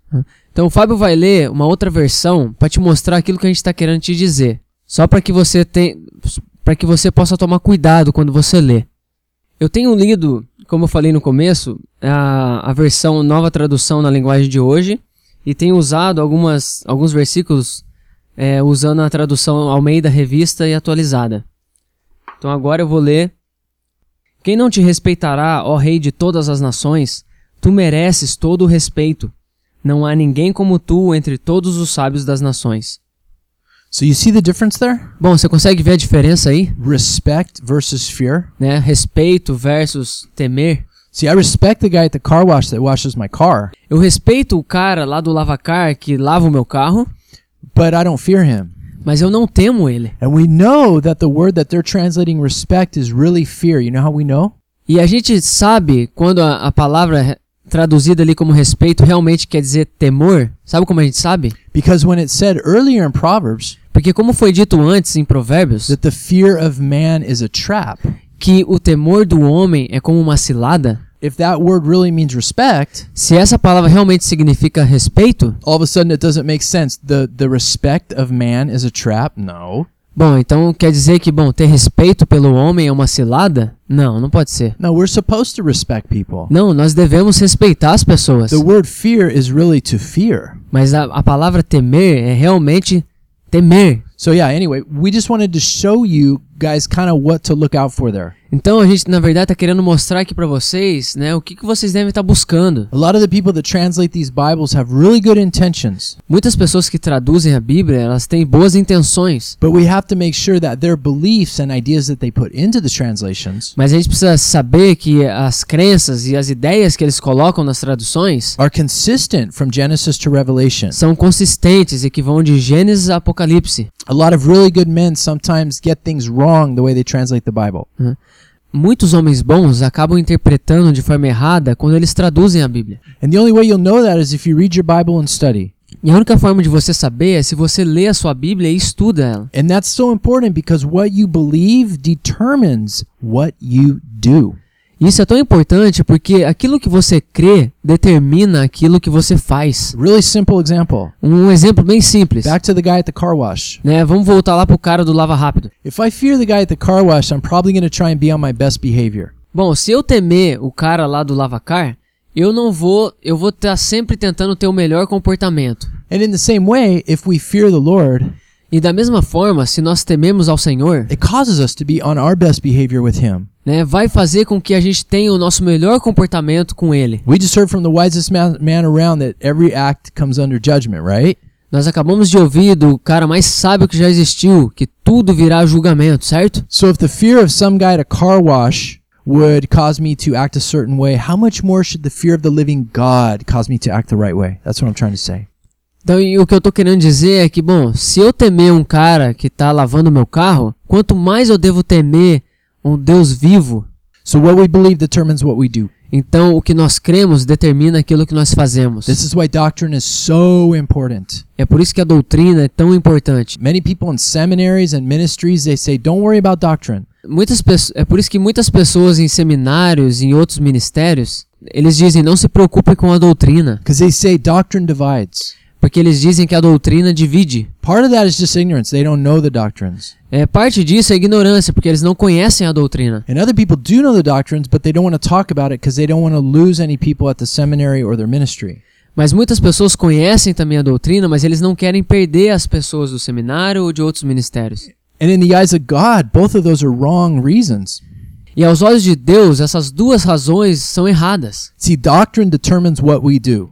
[SPEAKER 3] Então o Fábio vai ler uma outra versão para te mostrar aquilo que a gente está querendo te dizer. Só para que você tem, para que você possa tomar cuidado quando você lê. Eu tenho lido, como eu falei no começo, a, a versão nova tradução na linguagem de hoje e tenho usado algumas, alguns versículos é, usando a tradução Almeida Revista e atualizada. Então agora eu vou ler. Quem não te respeitará, ó Rei de todas as nações, tu mereces todo o respeito Não há ninguém como tu entre todos os sábios das nações.
[SPEAKER 2] So you see the difference there?
[SPEAKER 3] Bom, você consegue ver a diferença aí?
[SPEAKER 2] Respect versus fear.
[SPEAKER 3] Né? Respeito versus temer.
[SPEAKER 2] See, I respect the guy at the car wash that washes my car,
[SPEAKER 3] Eu respeito o cara lá do lavacar que lava o meu carro,
[SPEAKER 2] but I don't fear him.
[SPEAKER 3] mas eu não temo ele.
[SPEAKER 2] And we know that the word that they're translating respect is really fear. You know how we know?
[SPEAKER 3] E a gente sabe quando a, a palavra traduzida ali como respeito realmente quer dizer temor. Sabe como a gente sabe?
[SPEAKER 2] Because when it said earlier in Proverbs
[SPEAKER 3] Porque como foi dito antes em Provérbios,
[SPEAKER 2] that the fear of man is a trap,
[SPEAKER 3] que o temor do homem é como uma cilada,
[SPEAKER 2] if that word really means respect,
[SPEAKER 3] se essa palavra realmente significa respeito,
[SPEAKER 2] all of a sudden it doesn't make sense. The the respect of man is a trap? No.
[SPEAKER 3] bom, então quer dizer que, bom, ter respeito pelo homem é uma cilada? Não, não pode ser.
[SPEAKER 2] No, we're supposed to respect people.
[SPEAKER 3] Não, nós devemos respeitar as pessoas.
[SPEAKER 2] The word fear is really to fear.
[SPEAKER 3] Mas a, a palavra temer é realmente temer.
[SPEAKER 2] So yeah, anyway, we just wanted to show you guys kind of what to look out for there.
[SPEAKER 3] Então a gente, na verdade, está querendo mostrar aqui para vocês, né, o que, que vocês devem estar buscando.
[SPEAKER 2] A lot of the people that translate these Bibles have really good intentions,
[SPEAKER 3] Muitas pessoas que traduzem a Bíblia, elas têm boas intenções,
[SPEAKER 2] but we have to make sure that their beliefs and ideas that they put into the translations
[SPEAKER 3] mas a gente precisa saber que as crenças e as ideias que eles colocam nas traduções
[SPEAKER 2] are consistent from Genesis to Revelation.
[SPEAKER 3] são consistentes e que vão de Gênesis a Apocalipse.
[SPEAKER 2] A lot of really good men sometimes get things wrong the way they translate the Bible.
[SPEAKER 3] Muitos homens bons acabam interpretando de forma errada quando eles traduzem a Bíblia.
[SPEAKER 2] And the only way you'll know that is if you read your Bible and study.
[SPEAKER 3] E a única forma de você saber é se você lê a sua Bíblia e estuda ela.
[SPEAKER 2] And that's so important because what you believe determines what you do.
[SPEAKER 3] Isso é tão importante porque aquilo que você crê determina aquilo que você faz.
[SPEAKER 2] Really simple example.
[SPEAKER 3] Um exemplo bem simples.
[SPEAKER 2] Back to the guy at the car wash.
[SPEAKER 3] Né? Vamos voltar lá pro cara do lava rápido.
[SPEAKER 2] If I fear the guy at the car wash, I'm probably going to try and be on my best behavior.
[SPEAKER 3] Bom, se eu temer o cara lá do lavacar, eu não vou, eu vou estar sempre tentando ter o melhor comportamento.
[SPEAKER 2] And in the same way, if we fear the Lord,
[SPEAKER 3] E da mesma forma, se nós tememos ao Senhor,
[SPEAKER 2] it causes us to be on our best behavior with Him.
[SPEAKER 3] né, vai fazer com que a gente tenha o nosso melhor comportamento com Ele.
[SPEAKER 2] We just heard from the wisest man, man around that every act comes under judgment, right?
[SPEAKER 3] Nós acabamos de ouvir do cara mais sábio que já existiu, que tudo virá julgamento, certo?
[SPEAKER 2] So if the fear of some guy at a car wash would cause me to act a certain way, how much more should the fear of the living God cause me to act the right way? That's what I'm trying to say.
[SPEAKER 3] Então, e o que eu tô querendo dizer é que, bom, se eu temer um cara que tá lavando meu carro, quanto mais eu devo temer um Deus vivo,
[SPEAKER 2] So what we believe determines what we do.
[SPEAKER 3] então o que nós cremos determina aquilo que nós fazemos.
[SPEAKER 2] This is why doctrine is so important.
[SPEAKER 3] É por isso que a doutrina é tão importante.
[SPEAKER 2] Many people in seminaries and ministries they say, "Don't worry about doctrine."
[SPEAKER 3] Muitas é por isso que muitas pessoas em seminários, em outros ministérios, eles dizem não se preocupe com a doutrina,
[SPEAKER 2] Because they say doctrine divides.
[SPEAKER 3] Porque eles dizem que a doutrina divide.
[SPEAKER 2] Part of that is just ignorance. They don't know the doctrines.
[SPEAKER 3] É, parte disso é ignorância, porque eles não conhecem a doutrina.
[SPEAKER 2] And other people do know the doctrines, but they don't want to talk about it because they don't want to lose any people at the seminary or their ministry.
[SPEAKER 3] Mas muitas pessoas conhecem também a doutrina, mas eles não querem perder as pessoas do seminário ou de outros ministérios.
[SPEAKER 2] And in the eyes of God, both of those are wrong reasons.
[SPEAKER 3] E aos olhos de Deus, essas duas razões são erradas.
[SPEAKER 2] See, doctrine determines what we do.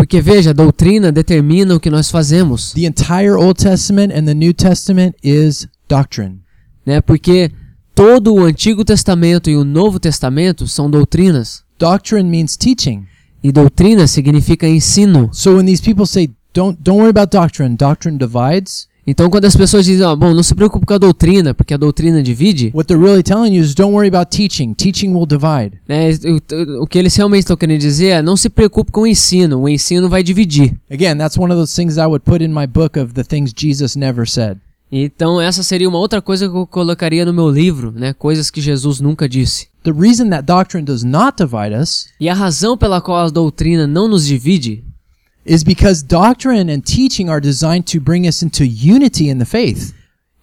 [SPEAKER 3] Porque veja, a doutrina determina o que nós fazemos,
[SPEAKER 2] The entire Old Testament and the New Testament is doctrine.
[SPEAKER 3] né? Porque todo o Antigo Testamento e o Novo Testamento são doutrinas.
[SPEAKER 2] Doctrine means teaching.
[SPEAKER 3] E doutrina significa ensino.
[SPEAKER 2] So when these people say, "Don't don't worry about doctrine. Doctrine divides,"
[SPEAKER 3] Então, quando as pessoas dizem, ó, bom, não se preocupe com a doutrina, porque a doutrina divide,
[SPEAKER 2] what they're really telling you is, "Don't worry about teaching. Teaching will divide."
[SPEAKER 3] né, o, o que eles realmente estão querendo dizer é, não se preocupe com o ensino, o ensino vai dividir.
[SPEAKER 2] Again, that's one of those things I would put in my book of the things Jesus never said.
[SPEAKER 3] Então, essa seria uma outra coisa que eu colocaria no meu livro, né, coisas que Jesus nunca disse.
[SPEAKER 2] The reason that doctrine does not divide us
[SPEAKER 3] E a razão pela qual a doutrina não nos divide
[SPEAKER 2] is because doctrine and teaching are designed to bring us into unity in the faith.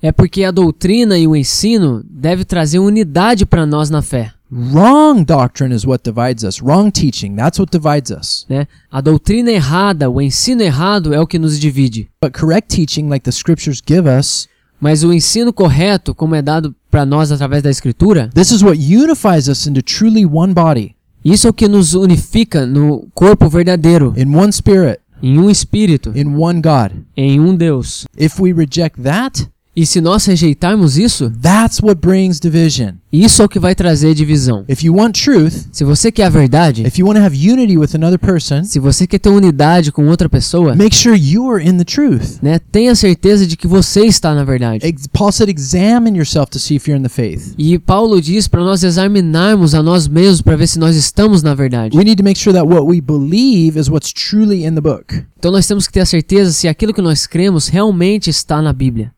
[SPEAKER 3] é porque a doutrina e o ensino deve trazer unidade para nós na fé.
[SPEAKER 2] Wrong doctrine is what divides us. Wrong teaching, that's what divides us.
[SPEAKER 3] Né? A doutrina errada, o ensino errado é o que nos divide.
[SPEAKER 2] But correct teaching, like the scriptures give us,
[SPEAKER 3] Mas o ensino correto, como é dado para nós através da Escritura,
[SPEAKER 2] this is what unifies us into truly one body.
[SPEAKER 3] Isso é o que nos unifica no corpo verdadeiro,
[SPEAKER 2] in one spirit,
[SPEAKER 3] em um espírito,
[SPEAKER 2] in one God.
[SPEAKER 3] em um Deus.
[SPEAKER 2] If we reject that,
[SPEAKER 3] E se nós rejeitarmos isso,
[SPEAKER 2] that's what brings division.
[SPEAKER 3] isso é o que vai trazer divisão.
[SPEAKER 2] If you want truth,
[SPEAKER 3] Se você quer a verdade,
[SPEAKER 2] if you want to have unity with another person,
[SPEAKER 3] se você quer ter unidade com outra pessoa,
[SPEAKER 2] make sure you are in the truth.
[SPEAKER 3] né, tenha certeza de que você está na verdade.
[SPEAKER 2] Paul said, examine yourself to see if you're in the faith.
[SPEAKER 3] E Paulo diz para nós examinarmos a nós mesmos para ver se nós estamos na verdade.
[SPEAKER 2] We need to make sure that what we believe is what's truly in the book.
[SPEAKER 3] Então nós temos que ter a certeza se aquilo que nós cremos realmente está na Bíblia.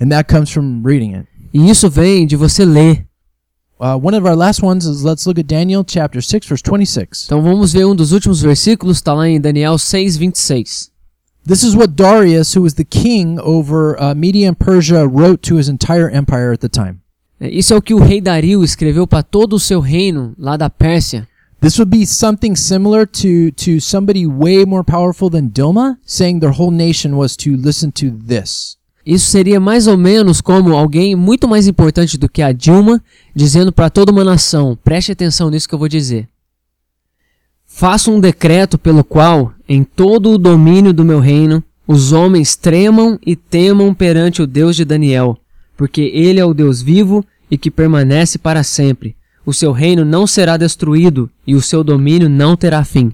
[SPEAKER 2] And that comes from reading it.
[SPEAKER 3] E isso vem de você ler.
[SPEAKER 2] Uh, one of our last ones is let's look at Daniel chapter 6, verse 26.
[SPEAKER 3] Então vamos ver um dos últimos versículos, está lá em Daniel 6, 26.
[SPEAKER 2] This is what Darius, who was the king over uh, Media and Persia, wrote to his entire empire at the time.
[SPEAKER 3] É, Isso é o que o rei Dario escreveu para todo o seu reino lá da Pérsia.
[SPEAKER 2] This would be something similar to, to somebody way more powerful than Dilma saying their whole nation was to listen to this.
[SPEAKER 3] Isso seria mais ou menos como alguém muito mais importante do que a Dilma dizendo para toda uma nação: preste atenção nisso que eu vou dizer. Faço um decreto pelo qual, em todo o domínio do meu reino, os homens tremam e temam perante o Deus de Daniel, porque ele é o Deus vivo e que permanece para sempre. O seu reino não será destruído e o seu domínio não terá fim.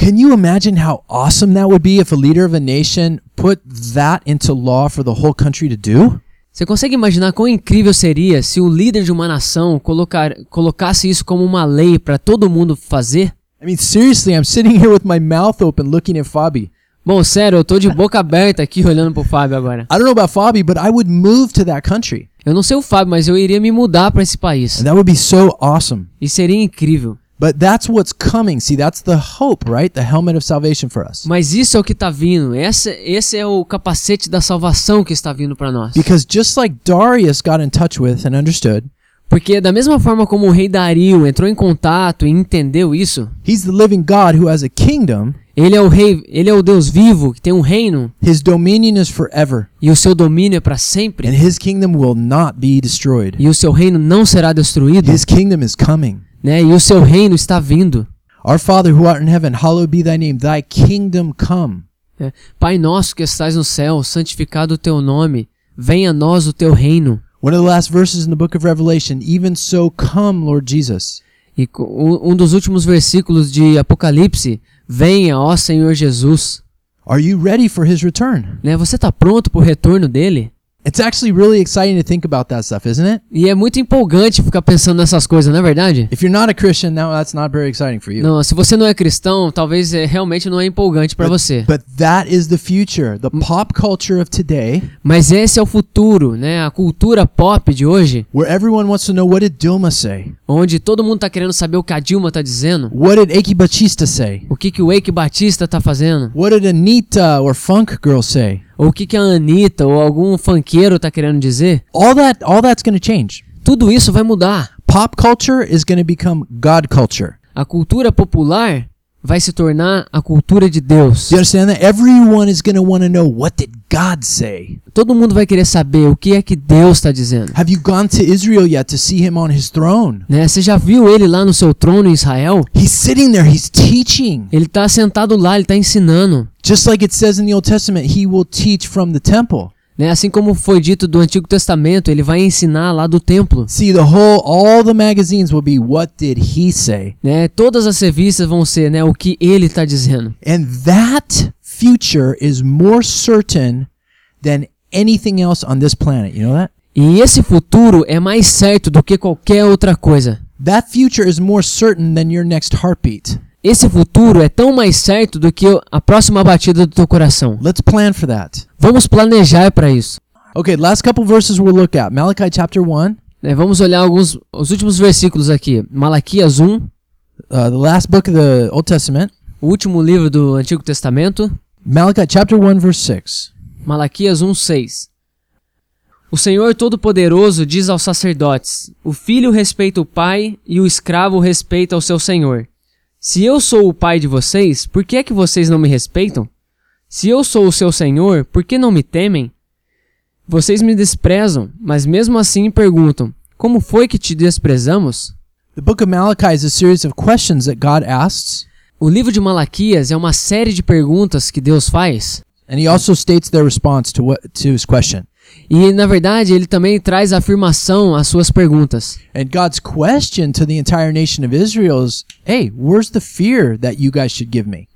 [SPEAKER 2] Can you imagine how awesome that would be if a leader of a nation put that into law for the whole country to do?
[SPEAKER 3] Você consegue imaginar quão incrível seria se o líder de uma nação colocar, colocasse isso como uma lei para todo mundo fazer?
[SPEAKER 2] I mean, seriously, I'm sitting here with my mouth open looking at Fabi.
[SPEAKER 3] Bom, sério, eu tô de boca aberta aqui olhando pro Fábio agora.
[SPEAKER 2] I don't know about Fabi, but I would move to that country.
[SPEAKER 3] Eu não sei o Fábio, mas eu iria me mudar para esse país.
[SPEAKER 2] And that would be so awesome.
[SPEAKER 3] E seria incrível.
[SPEAKER 2] But that's what's coming. See, that's the hope, right? The helmet of salvation for us.
[SPEAKER 3] Mas isso é o que tá vindo. Esse, esse é o capacete da salvação que está vindo para nós.
[SPEAKER 2] Because just like Darius got in touch with and understood,
[SPEAKER 3] Porque da mesma forma como o rei Dario entrou em contato e entendeu isso,
[SPEAKER 2] he's the living God who has a kingdom.
[SPEAKER 3] ele é o rei, ele é o Deus vivo que tem um reino
[SPEAKER 2] His dominion is forever,
[SPEAKER 3] e o seu domínio é para sempre.
[SPEAKER 2] and his kingdom will not be destroyed.
[SPEAKER 3] E o seu reino não será destruído,
[SPEAKER 2] His kingdom is coming.
[SPEAKER 3] Né? E o seu reino está vindo.
[SPEAKER 2] Our Father who art in heaven, hallowed be thy name. Thy kingdom come.
[SPEAKER 3] né? Pai nosso que estás no céu, santificado o teu nome, venha a nós o teu reino.
[SPEAKER 2] One of the last verses in the book of Revelation, even so come, Lord Jesus.
[SPEAKER 3] E um um dos últimos versículos de Apocalipse, venha, ó Senhor Jesus.
[SPEAKER 2] Are you ready for his return?
[SPEAKER 3] Né? Você está pronto para o retorno dele?
[SPEAKER 2] It's actually really exciting to think about that stuff, isn't it?
[SPEAKER 3] E é muito empolgante ficar pensando nessas coisas, não é verdade?
[SPEAKER 2] If you're not a Christian, now that's not very exciting for you.
[SPEAKER 3] Não, se você não é cristão, talvez é, realmente não é empolgante para você.
[SPEAKER 2] But that is the future. The pop culture of today,
[SPEAKER 3] Mas esse é o futuro, né? A cultura pop de hoje,
[SPEAKER 2] where everyone wants to know what did Dilma say?
[SPEAKER 3] onde todo mundo tá querendo saber o que a Dilma tá dizendo,
[SPEAKER 2] What did Aki Batista say?
[SPEAKER 3] o que que o Eike Batista tá fazendo,
[SPEAKER 2] What did Anita or Funk Girl say?
[SPEAKER 3] Ou o que que a Anitta ou algum funkeiro tá querendo dizer.
[SPEAKER 2] All that all that's going to change.
[SPEAKER 3] Tudo isso vai mudar.
[SPEAKER 2] Pop culture is going to become God culture.
[SPEAKER 3] A cultura popular vai se tornar a cultura de Deus.
[SPEAKER 2] Do you understand that? Everyone is going to want to know what did God say?
[SPEAKER 3] Todo mundo vai querer saber o que é que Deus está dizendo.
[SPEAKER 2] Have you gone to Israel yet to see him on his throne?
[SPEAKER 3] Né? Você já viu ele lá no seu trono em Israel?
[SPEAKER 2] He's sitting there, he's teaching.
[SPEAKER 3] Ele está sentado lá, ele está ensinando.
[SPEAKER 2] Just like it says in the Old Testament, he will teach from the temple.
[SPEAKER 3] Né? Assim como foi dito do Antigo Testamento, ele vai ensinar lá do templo.
[SPEAKER 2] See, the whole, all the magazines will be, what did he say?
[SPEAKER 3] Né? Todas as revistas vão ser né, o que ele está dizendo.
[SPEAKER 2] And that future is more certain than anything else on this planet. You know that?
[SPEAKER 3] E esse futuro é mais certo do que qualquer outra coisa.
[SPEAKER 2] That future is more certain than your next heartbeat.
[SPEAKER 3] Esse futuro é tão mais certo do que a próxima batida do teu coração.
[SPEAKER 2] Let's plan for that.
[SPEAKER 3] Vamos planejar para isso.
[SPEAKER 2] Okay, last couple verses we'll look at. Malachi chapter 1,
[SPEAKER 3] né? Vamos olhar alguns os últimos versículos aqui. Malaquias 1,
[SPEAKER 2] uh, the last book of the Old Testament.
[SPEAKER 3] o último livro do Antigo Testamento.
[SPEAKER 2] Malachi chapter 1, verse 6.
[SPEAKER 3] Malaquias 1:6 O Senhor Todo-Poderoso diz aos sacerdotes: O filho respeita o pai e o escravo respeita o seu senhor. Se eu sou o pai de vocês, por que é que vocês não me respeitam? Se eu sou o seu senhor, por que não me temem? Vocês me desprezam, mas mesmo assim perguntam: Como foi que te desprezamos?
[SPEAKER 2] The book of Malachi is a series of questions that God asks,
[SPEAKER 3] O livro de Malaquias é uma série de perguntas que Deus faz.
[SPEAKER 2] and he also states their response to what to his question.
[SPEAKER 3] E na verdade ele também traz afirmação às suas perguntas.
[SPEAKER 2] And God's question to the entire nation of Israel is, "Hey, where's the fear that you guys should give me?"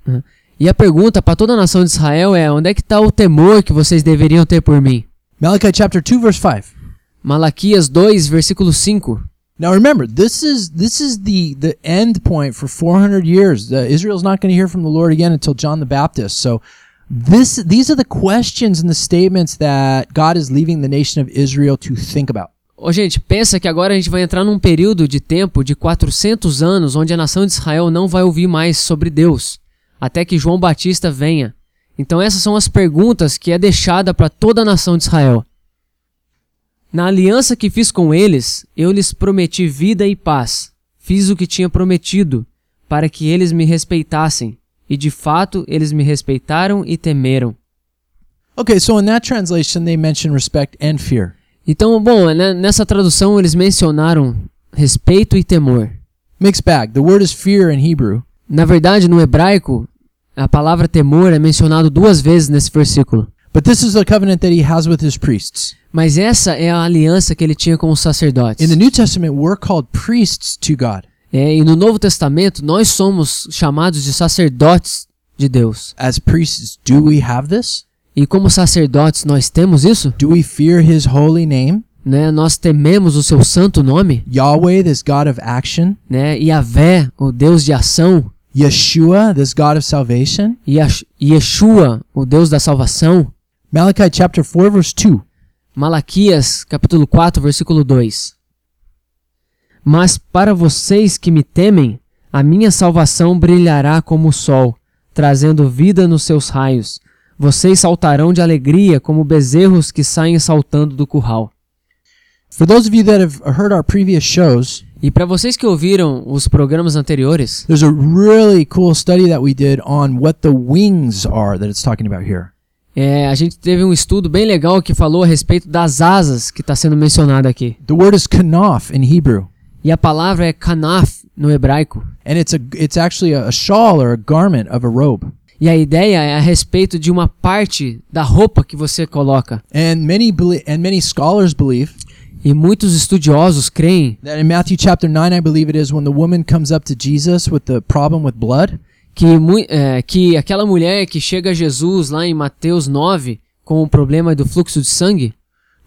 [SPEAKER 3] E a pergunta para toda a nação de Israel é: onde é que está o temor que vocês deveriam ter por mim?
[SPEAKER 2] Malachi chapter 2 verse 5.
[SPEAKER 3] Malaquias 2, versículo 5.
[SPEAKER 2] Now remember, this is this is the the end point for 400 years. Uh, Israel's not going to hear from the Lord again until John the Baptist. So this these are the questions and the statements that God is leaving the nation of Israel to think about.
[SPEAKER 3] Gente, pensa que agora a gente vai entrar num período de tempo de 400 anos onde a nação de Israel não vai ouvir mais sobre Deus, até que João Batista venha. Então essas são as perguntas que é deixada para toda a nação de Israel. Na aliança que fiz com eles, eu lhes prometi vida e paz. Fiz o que tinha prometido, para que eles me respeitassem. E de fato, eles me respeitaram e temeram.
[SPEAKER 2] Okay, so in that translation they mention respect and fear.
[SPEAKER 3] Então, bom, né, nessa tradução eles mencionaram respeito e temor.
[SPEAKER 2] Mixed bag. The word is fear in Hebrew,
[SPEAKER 3] Na verdade, no hebraico, a palavra temor é mencionado duas vezes nesse versículo.
[SPEAKER 2] but this is the covenant that he has with his priests.
[SPEAKER 3] Mas essa é a aliança que ele tinha com os sacerdotes.
[SPEAKER 2] In the New Testament, we're called priests to God.
[SPEAKER 3] É, e no Novo Testamento, nós somos chamados de sacerdotes de Deus.
[SPEAKER 2] As priests, do we have this?
[SPEAKER 3] E como sacerdotes, nós temos isso?
[SPEAKER 2] Do we fear his holy name?
[SPEAKER 3] Né? Nós tememos o seu santo nome,
[SPEAKER 2] Yahweh, this God of action?
[SPEAKER 3] né? Yahvé, o Deus de ação,
[SPEAKER 2] Yeshua, this God of salvation?
[SPEAKER 3] Yash- Yeshua, o Deus da salvação.
[SPEAKER 2] Malachi chapter 4 verse 2.
[SPEAKER 3] Malaquias, capítulo 4, versículo 2. Mas para vocês que me temem, a minha salvação brilhará como o sol, trazendo vida nos seus raios. Vocês saltarão de alegria como bezerros que saem saltando do curral.
[SPEAKER 2] For those of you that have heard our previous shows,
[SPEAKER 3] E para vocês que ouviram os programas anteriores,
[SPEAKER 2] there's a really cool study that we did on what the wings are that it's talking about here.
[SPEAKER 3] é, a gente teve um estudo bem legal que falou a respeito das asas que está sendo mencionado aqui.
[SPEAKER 2] The word is kanaf in Hebrew,
[SPEAKER 3] E a palavra é kanaf no hebraico.
[SPEAKER 2] and it's a it's actually a, a shawl or a garment of a robe.
[SPEAKER 3] E a ideia é a respeito de uma parte da roupa que você coloca.
[SPEAKER 2] And many and many scholars believe
[SPEAKER 3] E muitos estudiosos creem
[SPEAKER 2] that in Matthew chapter 9 I believe it is when the woman comes up to Jesus with the problem with blood,
[SPEAKER 3] que, é, que aquela mulher que chega a Jesus lá em Mateus 9 com o problema do fluxo de sangue,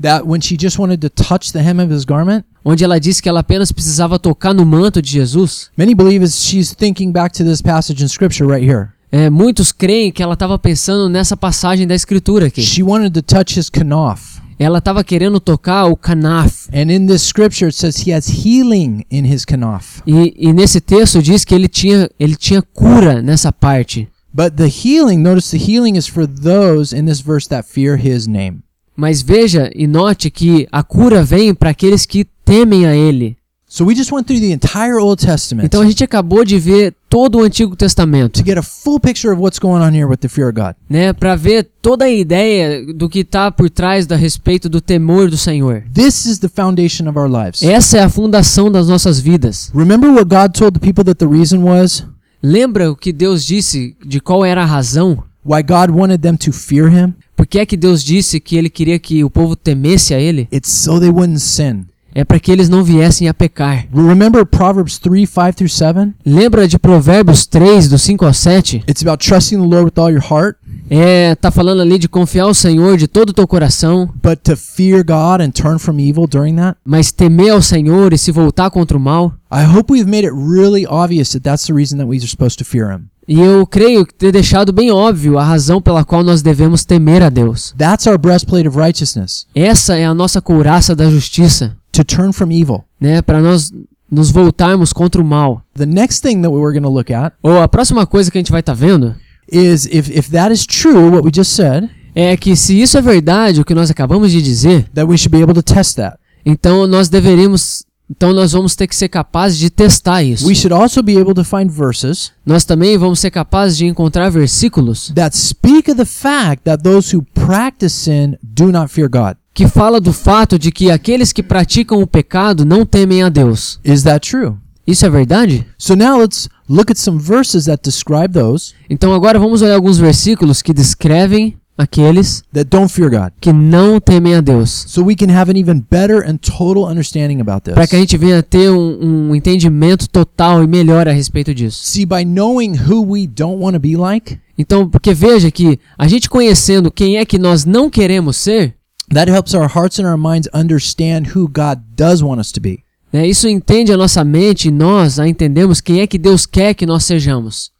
[SPEAKER 2] that when she just wanted to touch the hem of his garment,
[SPEAKER 3] onde ela disse que ela apenas precisava tocar no manto de Jesus,
[SPEAKER 2] many believe she's thinking back to this passage in scripture right here.
[SPEAKER 3] é, muitos creem que ela estava pensando nessa passagem da escritura aqui.
[SPEAKER 2] She wanted to touch his kanaf.
[SPEAKER 3] Ela estava querendo tocar o canaf.
[SPEAKER 2] And in this scripture, it says he has healing in his kanaf.
[SPEAKER 3] E, e nesse texto diz que ele tinha, ele tinha cura nessa parte.
[SPEAKER 2] But the healing, notice the healing is for those in this verse that fear his name.
[SPEAKER 3] Mas veja e note que a cura vem para aqueles que temem a ele.
[SPEAKER 2] So we just went through the entire Old Testament
[SPEAKER 3] Então a gente acabou de ver todo o Antigo Testamento,
[SPEAKER 2] to get a full picture of what's going on here with the fear of God.
[SPEAKER 3] né, para ver toda a ideia do que está por trás da respeito do temor do Senhor.
[SPEAKER 2] This is the foundation of our lives.
[SPEAKER 3] Essa é a fundação das nossas vidas.
[SPEAKER 2] Remember what God told the people that the reason was
[SPEAKER 3] Lembra o que Deus disse de qual era a razão?
[SPEAKER 2] why God wanted them to fear him?
[SPEAKER 3] Por que é que Deus disse que ele queria que o povo temesse a ele?
[SPEAKER 2] It's so they wouldn't sin.
[SPEAKER 3] É para que eles não viessem a pecar.
[SPEAKER 2] Remember Proverbs 3 5 through 7?
[SPEAKER 3] Lembra de Provérbios 3, do 5 ao 7?
[SPEAKER 2] It's about trusting the Lord with all your heart,
[SPEAKER 3] É, tá falando ali de confiar ao Senhor de todo o teu coração,
[SPEAKER 2] but to fear God and turn from evil during that.
[SPEAKER 3] mas temer ao Senhor e se voltar contra o mal.
[SPEAKER 2] I hope we've made it really obvious that that's the reason that we are supposed to fear Him.
[SPEAKER 3] E eu creio ter deixado bem óbvio a razão pela qual nós devemos temer a Deus.
[SPEAKER 2] That's our breastplate of righteousness,
[SPEAKER 3] Essa é a nossa couraça da justiça,
[SPEAKER 2] to turn from evil.
[SPEAKER 3] né, para nós nos voltarmos contra o mal.
[SPEAKER 2] The next thing that we're going to look at
[SPEAKER 3] Ou a próxima coisa que a gente vai estar vendo
[SPEAKER 2] is if, if that is true, what we just said,
[SPEAKER 3] é que se isso é verdade, o que nós acabamos de dizer,
[SPEAKER 2] that we should be able to test that.
[SPEAKER 3] então nós deveríamos, então nós vamos ter que ser capazes de testar isso.
[SPEAKER 2] We should also be able to find verses
[SPEAKER 3] Nós também vamos ser capazes de encontrar versículos
[SPEAKER 2] that speak of the fact that those who practice sin do not fear God.
[SPEAKER 3] que fala do fato de que aqueles que praticam o pecado não temem a Deus.
[SPEAKER 2] Is that true?
[SPEAKER 3] Isso é verdade?
[SPEAKER 2] So now let's look at some verses that describe those
[SPEAKER 3] Então agora vamos olhar alguns versículos que descrevem aqueles
[SPEAKER 2] that don't fear God.
[SPEAKER 3] que não temem a Deus.
[SPEAKER 2] So we can have an even better and total understanding about this.
[SPEAKER 3] Para que a gente venha ter um, um entendimento total e melhor a respeito disso.
[SPEAKER 2] See, by knowing who we don't want to be like,
[SPEAKER 3] Então, porque veja que a gente conhecendo quem é que nós não queremos ser,
[SPEAKER 2] that helps our hearts and our minds understand who God does want us to be.
[SPEAKER 3] né, isso entende a nossa mente e nós a entendemos quem é que Deus quer que nós sejamos.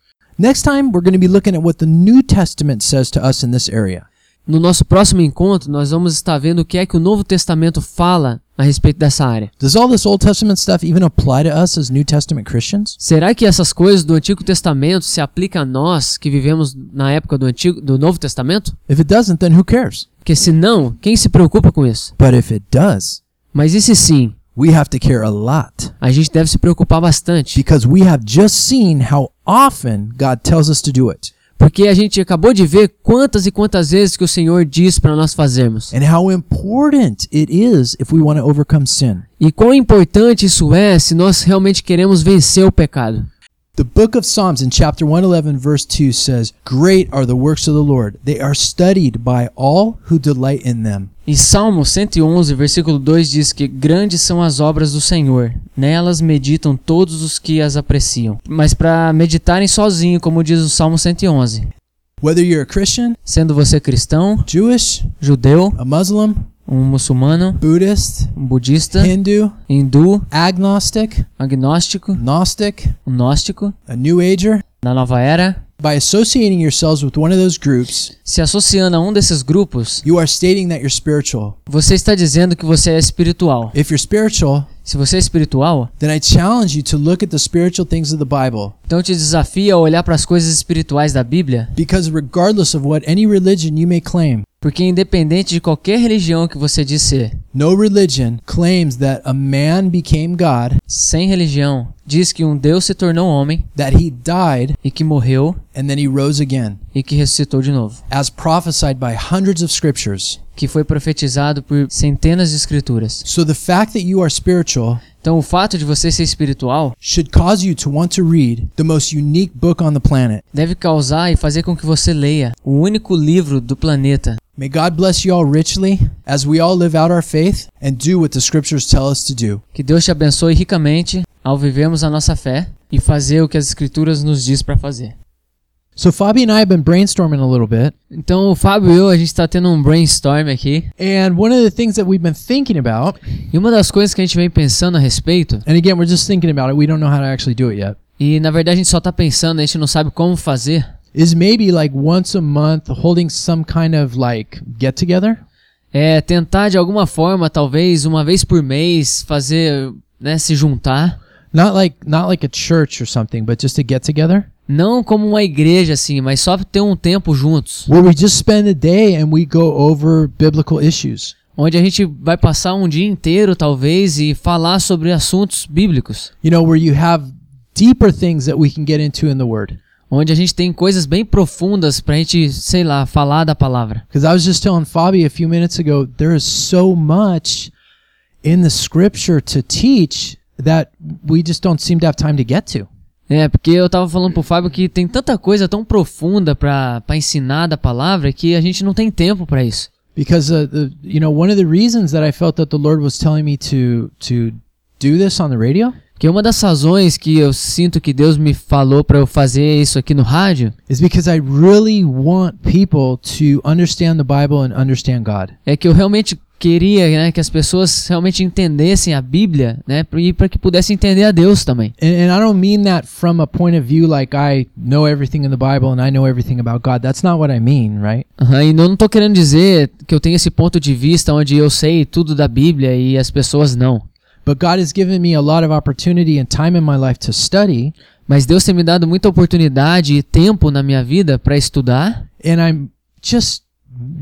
[SPEAKER 2] Next time, we're going to be looking at what the New Testament says to us in this area.
[SPEAKER 3] No nosso próximo encontro, nós vamos estar vendo o que é que o Novo Testamento fala a respeito dessa área.
[SPEAKER 2] Does all this Old Testament stuff even apply to us as New Testament Christians?
[SPEAKER 3] Será que essas coisas do Antigo Testamento se aplicam a nós que vivemos na época do Antigo do Novo Testamento?
[SPEAKER 2] If it doesn't, then who cares?
[SPEAKER 3] Porque se não, quem se preocupa com isso?
[SPEAKER 2] But if it does,
[SPEAKER 3] Mas e se sim?
[SPEAKER 2] we have to care a lot
[SPEAKER 3] A gente deve se preocupar bastante,
[SPEAKER 2] because we have just seen how often God tells us to do it
[SPEAKER 3] porque a gente acabou de ver quantas e quantas vezes que o Senhor diz para nós fazermos.
[SPEAKER 2] and how important it is if we want to overcome sin.
[SPEAKER 3] E quão importante isso é se nós realmente queremos vencer o pecado.
[SPEAKER 2] The book of Psalms in chapter 111, verse 2 says, Great are the works of the Lord. They are studied by all who delight in them.
[SPEAKER 3] Em Salmo 111, versículo 2 diz que grandes são as obras do Senhor, nelas meditam todos os que as apreciam. Mas para meditarem sozinho, como diz o Salmo 111,
[SPEAKER 2] Whether you're a Christian,
[SPEAKER 3] sendo você cristão,
[SPEAKER 2] Jewish,
[SPEAKER 3] judeu,
[SPEAKER 2] a Muslim,
[SPEAKER 3] um muçulmano,
[SPEAKER 2] Buddhist,
[SPEAKER 3] um budista,
[SPEAKER 2] Hindu,
[SPEAKER 3] hindu,
[SPEAKER 2] agnostic,
[SPEAKER 3] agnóstico,
[SPEAKER 2] Gnostic,
[SPEAKER 3] um gnóstico,
[SPEAKER 2] a New Ager,
[SPEAKER 3] na nova era,
[SPEAKER 2] by associating yourselves with one of those groups,
[SPEAKER 3] se associando a um desses grupos,
[SPEAKER 2] you are stating that you're spiritual.
[SPEAKER 3] você está dizendo que você é espiritual.
[SPEAKER 2] If you're spiritual,
[SPEAKER 3] Se você é espiritual,
[SPEAKER 2] then I challenge you to look at the spiritual things of the Bible
[SPEAKER 3] então te desafia a olhar para as coisas espirituais da Bíblia,
[SPEAKER 2] because regardless of what any religion you may claim,
[SPEAKER 3] porque independente de qualquer religião que você diz ser,
[SPEAKER 2] no religion claims that a man became God,
[SPEAKER 3] sem religião, diz que um Deus se tornou homem
[SPEAKER 2] that he died,
[SPEAKER 3] e que morreu
[SPEAKER 2] and then he rose again,
[SPEAKER 3] e que ressuscitou de novo,
[SPEAKER 2] as prophesied by hundreds of scriptures.
[SPEAKER 3] que foi profetizado por centenas de escrituras.
[SPEAKER 2] So the fact that you are spiritual
[SPEAKER 3] Então o fato de você ser espiritual
[SPEAKER 2] should cause you to want to read the most unique book on the planet.
[SPEAKER 3] deve causar e fazer com que você leia o único livro do planeta.
[SPEAKER 2] May God bless you all richly as we all live out our faith and do what the scriptures tell us to do.
[SPEAKER 3] Que Deus te abençoe ricamente ao vivermos a nossa fé e fazer o que as escrituras nos diz para fazer.
[SPEAKER 2] So Fabi and I have been brainstorming a little bit,
[SPEAKER 3] Então o Fábio e eu, a gente está tendo um brainstorm aqui.
[SPEAKER 2] and one of the things that we've been thinking about,
[SPEAKER 3] E uma das coisas que a gente vem pensando a respeito,
[SPEAKER 2] and again, we're just thinking about it, we don't know how to actually do it yet,
[SPEAKER 3] e na verdade a gente só tá pensando, a gente não sabe como fazer,
[SPEAKER 2] is maybe like once a month holding some kind of like get together.
[SPEAKER 3] É tentar de alguma forma, talvez uma vez por mês, fazer, né, se juntar.
[SPEAKER 2] Not like not like a church or something, but just a get together
[SPEAKER 3] Não como uma igreja assim, mas só ter um tempo juntos.
[SPEAKER 2] where we just spend a day and we go over biblical issues.
[SPEAKER 3] Onde a gente vai passar um dia inteiro, talvez, e falar sobre assuntos bíblicos.
[SPEAKER 2] You know, where you have deeper things that we can get into in the word.
[SPEAKER 3] Onde a gente tem coisas bem profundas pra gente, sei lá, falar da palavra.
[SPEAKER 2] Because I was just telling Fabi a few minutes ago, there is so much in the scripture to teach that we just don't seem to have time to get to.
[SPEAKER 3] É, porque eu tava falando pro Fábio que tem tanta coisa tão profunda pra, pra ensinar da palavra que a gente não tem tempo pra isso.
[SPEAKER 2] Because uh, the, you know, one of the reasons that I felt that the Lord was telling me to to do this on the radio
[SPEAKER 3] Porque uma das razões que eu sinto que Deus me falou pra eu fazer isso aqui no rádio
[SPEAKER 2] is because I really want people to understand the Bible and understand God.
[SPEAKER 3] é que eu realmente queria né, que as pessoas realmente entendessem a Bíblia, né, e para que pudessem entender a Deus também.
[SPEAKER 2] And, and I don't mean that from a point of view like I know everything in the Bible and I know everything about God. That's not what I mean, right?
[SPEAKER 3] Aham, e eu não tô querendo dizer que eu tenho esse ponto de vista onde eu sei tudo da Bíblia e as pessoas não.
[SPEAKER 2] But God has given me a lot of opportunity and time in my life to study,
[SPEAKER 3] Mas Deus tem me dado muita oportunidade e tempo na minha vida para estudar.
[SPEAKER 2] and I'm just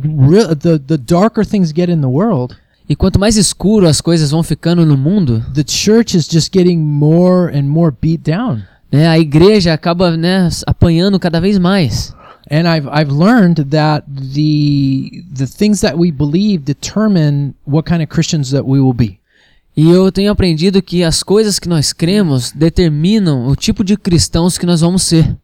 [SPEAKER 2] real the the darker things get in the world,
[SPEAKER 3] E quanto mais escuro as coisas vão ficando no mundo,
[SPEAKER 2] the church is just getting more and more beat down.
[SPEAKER 3] né, a igreja acaba né, apanhando cada vez mais.
[SPEAKER 2] And I've I've learned that the the things that we believe determine what kind of Christians that we will be.
[SPEAKER 3] E eu tenho aprendido que as coisas que nós cremos determinam o tipo de cristãos que nós vamos ser.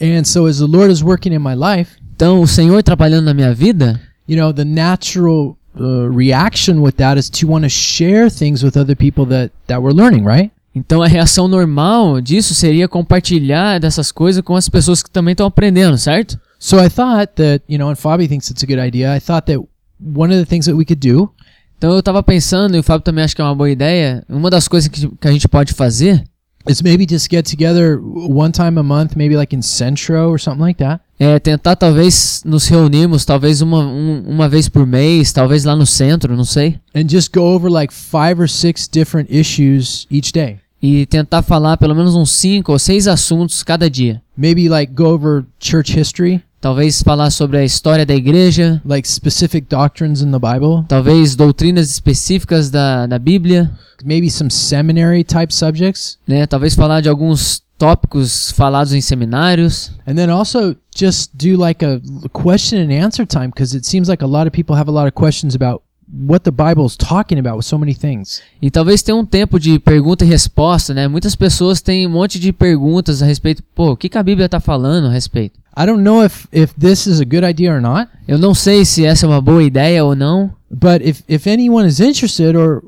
[SPEAKER 2] And so as the Lord is working in my life,
[SPEAKER 3] Então, o Senhor trabalhando na minha vida,
[SPEAKER 2] you know, the natural uh, reaction with that is to want to share things with other people that that we're learning, right?
[SPEAKER 3] então a reação normal disso seria compartilhar dessas coisas com as pessoas que também estão aprendendo, certo?
[SPEAKER 2] So I thought that, you know, and Fabi thinks it's a good idea. I thought that one of the things that we could do
[SPEAKER 3] Então eu tava pensando, e o Fábio também acha que é uma boa ideia, uma das coisas que, que a gente pode fazer
[SPEAKER 2] is maybe just get together one time a month, maybe like in Centro or something like that.
[SPEAKER 3] é tentar talvez nos reunirmos, talvez uma, um- uma vez por mês, talvez lá no centro, não sei.
[SPEAKER 2] And just go over like five or six different issues each day.
[SPEAKER 3] E tentar falar pelo menos uns cinco ou seis assuntos cada dia.
[SPEAKER 2] Maybe like go over church history,
[SPEAKER 3] Talvez falar sobre a história da igreja,
[SPEAKER 2] like specific doctrines in the Bible,
[SPEAKER 3] talvez doutrinas específicas da, da Bíblia,
[SPEAKER 2] maybe some seminary type subjects.
[SPEAKER 3] né? Talvez falar de alguns tópicos falados em seminários.
[SPEAKER 2] And then also just do like a question and answer time because it seems like a lot of people have a lot of questions about what the Bible is talking about with so many things.
[SPEAKER 3] E talvez tenha um tempo de pergunta e resposta, né? Muitas pessoas têm um monte de perguntas a respeito. Pô, o que, que a Bíblia está falando a respeito?
[SPEAKER 2] I don't know if if this is a good idea or not,
[SPEAKER 3] Eu não sei se essa é uma boa ideia ou não,
[SPEAKER 2] but if if anyone is interested or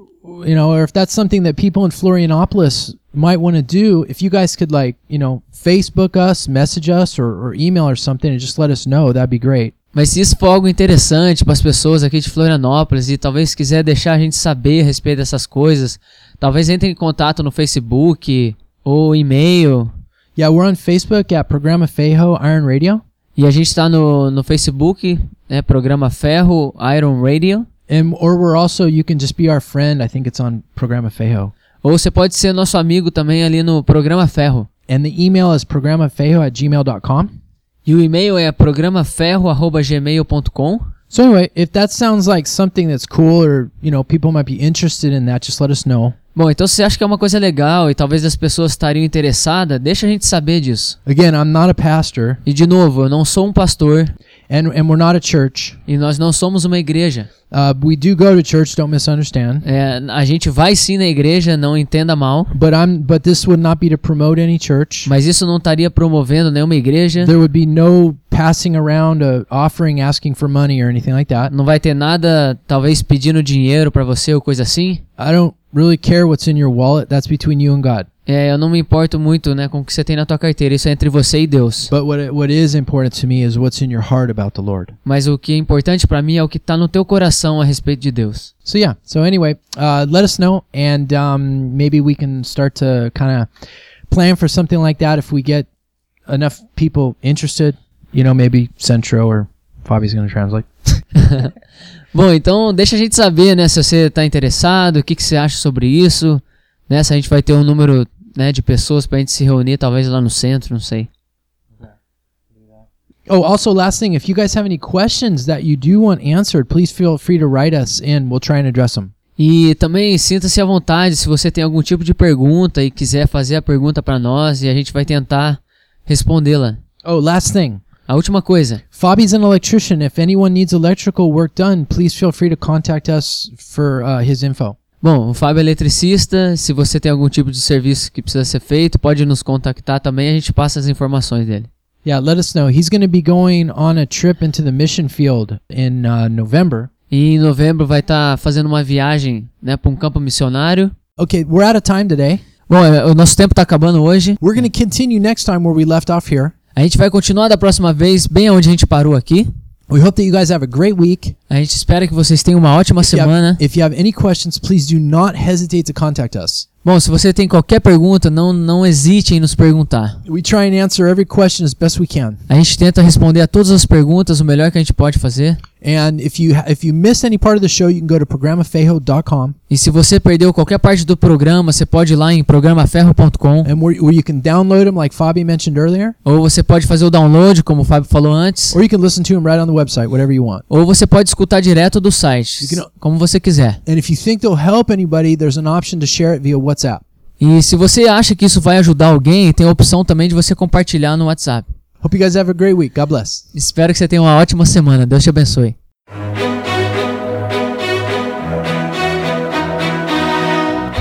[SPEAKER 2] you know, or if that's something that people in Florianopolis might want to do, if you guys could like, you know, Facebook us, message us or, or email or something and just let us know, that'd be great.
[SPEAKER 3] Mas se isso for algo interessante para as pessoas aqui de Florianópolis e talvez quiser deixar a gente saber a respeito dessas coisas, talvez entre em contato no Facebook ou e-mail.
[SPEAKER 2] Yeah, we're on Facebook at Programa Fejo Iron Radio.
[SPEAKER 3] E a gente está no, no Facebook, né? Programa Ferro Iron Radio.
[SPEAKER 2] And or we're also you can just be our friend. I think it's on Programa Fejo.
[SPEAKER 3] Ou você pode ser nosso amigo também ali no Programa Ferro.
[SPEAKER 2] And the email is programafejo at gmail.com.
[SPEAKER 3] E o e-mail é programaferro.gmail.com.
[SPEAKER 2] So anyway, if that sounds like something that's cool or you know people might be interested in that, just let us know.
[SPEAKER 3] Bom, então se você acha que é uma coisa legal e talvez as pessoas estariam interessadas, deixa a gente saber disso.
[SPEAKER 2] Again, I'm not a pastor
[SPEAKER 3] E de novo, eu não sou um pastor
[SPEAKER 2] and and we're not a church.
[SPEAKER 3] e nós não somos uma igreja.
[SPEAKER 2] Uh, we do go to church. Don't misunderstand.
[SPEAKER 3] É, a gente vai sim na igreja, não entenda mal,
[SPEAKER 2] But I'm but this would not be to promote any church.
[SPEAKER 3] mas isso não estaria promovendo nenhuma igreja.
[SPEAKER 2] There would be no passing around a offering, asking for money or anything like that.
[SPEAKER 3] Não vai ter nada, talvez pedindo dinheiro pra você ou coisa assim.
[SPEAKER 2] I don't really care what's in your wallet. That's between you and God.
[SPEAKER 3] É, eu não me importo muito, né, com o que você tem na tua carteira. Isso é entre você e Deus.
[SPEAKER 2] But what what is important to me is what's in your heart about the Lord.
[SPEAKER 3] Mas o que é importante pra mim é o que tá no teu coração a respeito de Deus.
[SPEAKER 2] So yeah. So anyway, uh, let us know, and um, maybe we can start to kind of plan for something like that if we get enough people interested. You know, maybe Centro or Fabi's going to translate.
[SPEAKER 3] Bom, então deixa a gente saber, né, se você tá interessado, o que, que você acha sobre isso, né, se a gente vai ter um número, né, de pessoas pra gente se reunir, talvez lá no centro, não sei.
[SPEAKER 2] Oh, also, last thing, if you guys have any questions that you do want answered, please feel free to write us in. We'll try and address them.
[SPEAKER 3] E também sinta-se à vontade se você tem algum tipo de pergunta e quiser fazer a pergunta pra nós e a gente vai tentar respondê-la.
[SPEAKER 2] Oh, last thing.
[SPEAKER 3] A última coisa,
[SPEAKER 2] Fabi's an electrician. If anyone needs electrical work done, please feel free to contact us for uh, his info.
[SPEAKER 3] Bom, o Fábio é eletricista. Se você tem algum tipo de serviço que precisa ser feito, pode nos contactar também. A gente passa as informações dele.
[SPEAKER 2] Yeah, let us know. He's going to be going on a trip into the mission field in uh, November.
[SPEAKER 3] E em novembro vai estar fazendo uma viagem, né, para um campo missionário.
[SPEAKER 2] Okay, we're out of time today.
[SPEAKER 3] Bom, é, o nosso tempo está acabando hoje.
[SPEAKER 2] We're going to continue next time where we left off here.
[SPEAKER 3] A gente vai continuar da próxima vez bem onde a gente parou aqui.
[SPEAKER 2] We hope that you guys have a great week.
[SPEAKER 3] A gente espera que vocês tenham uma ótima
[SPEAKER 2] If you, have,
[SPEAKER 3] semana.
[SPEAKER 2] if you have any questions, please do not hesitate to contact us.
[SPEAKER 3] Bom, se você tem qualquer pergunta, não, não hesite em nos perguntar. A gente tenta responder a todas as perguntas o melhor que a gente pode fazer.
[SPEAKER 2] And if you ha- if you missed any part of the show, you can go to programafejo.com
[SPEAKER 3] E se você perdeu qualquer parte do programa, você pode ir lá em programaferro.com
[SPEAKER 2] and where, where you can download them like Fabi mentioned earlier,
[SPEAKER 3] ou você pode fazer o download, como o Fábio falou antes,
[SPEAKER 2] or you can listen to them right on the website, whatever you want.
[SPEAKER 3] ou você pode escutar direto do site,
[SPEAKER 2] can-
[SPEAKER 3] como você quiser.
[SPEAKER 2] And if you think they'll help anybody, there's an option to share it via WhatsApp.
[SPEAKER 3] E se você acha que isso vai ajudar alguém, tem a opção também de você compartilhar no WhatsApp.
[SPEAKER 2] Hope you guys have a great week. God bless.
[SPEAKER 3] Espero que você tenha uma ótima semana. Deus te abençoe.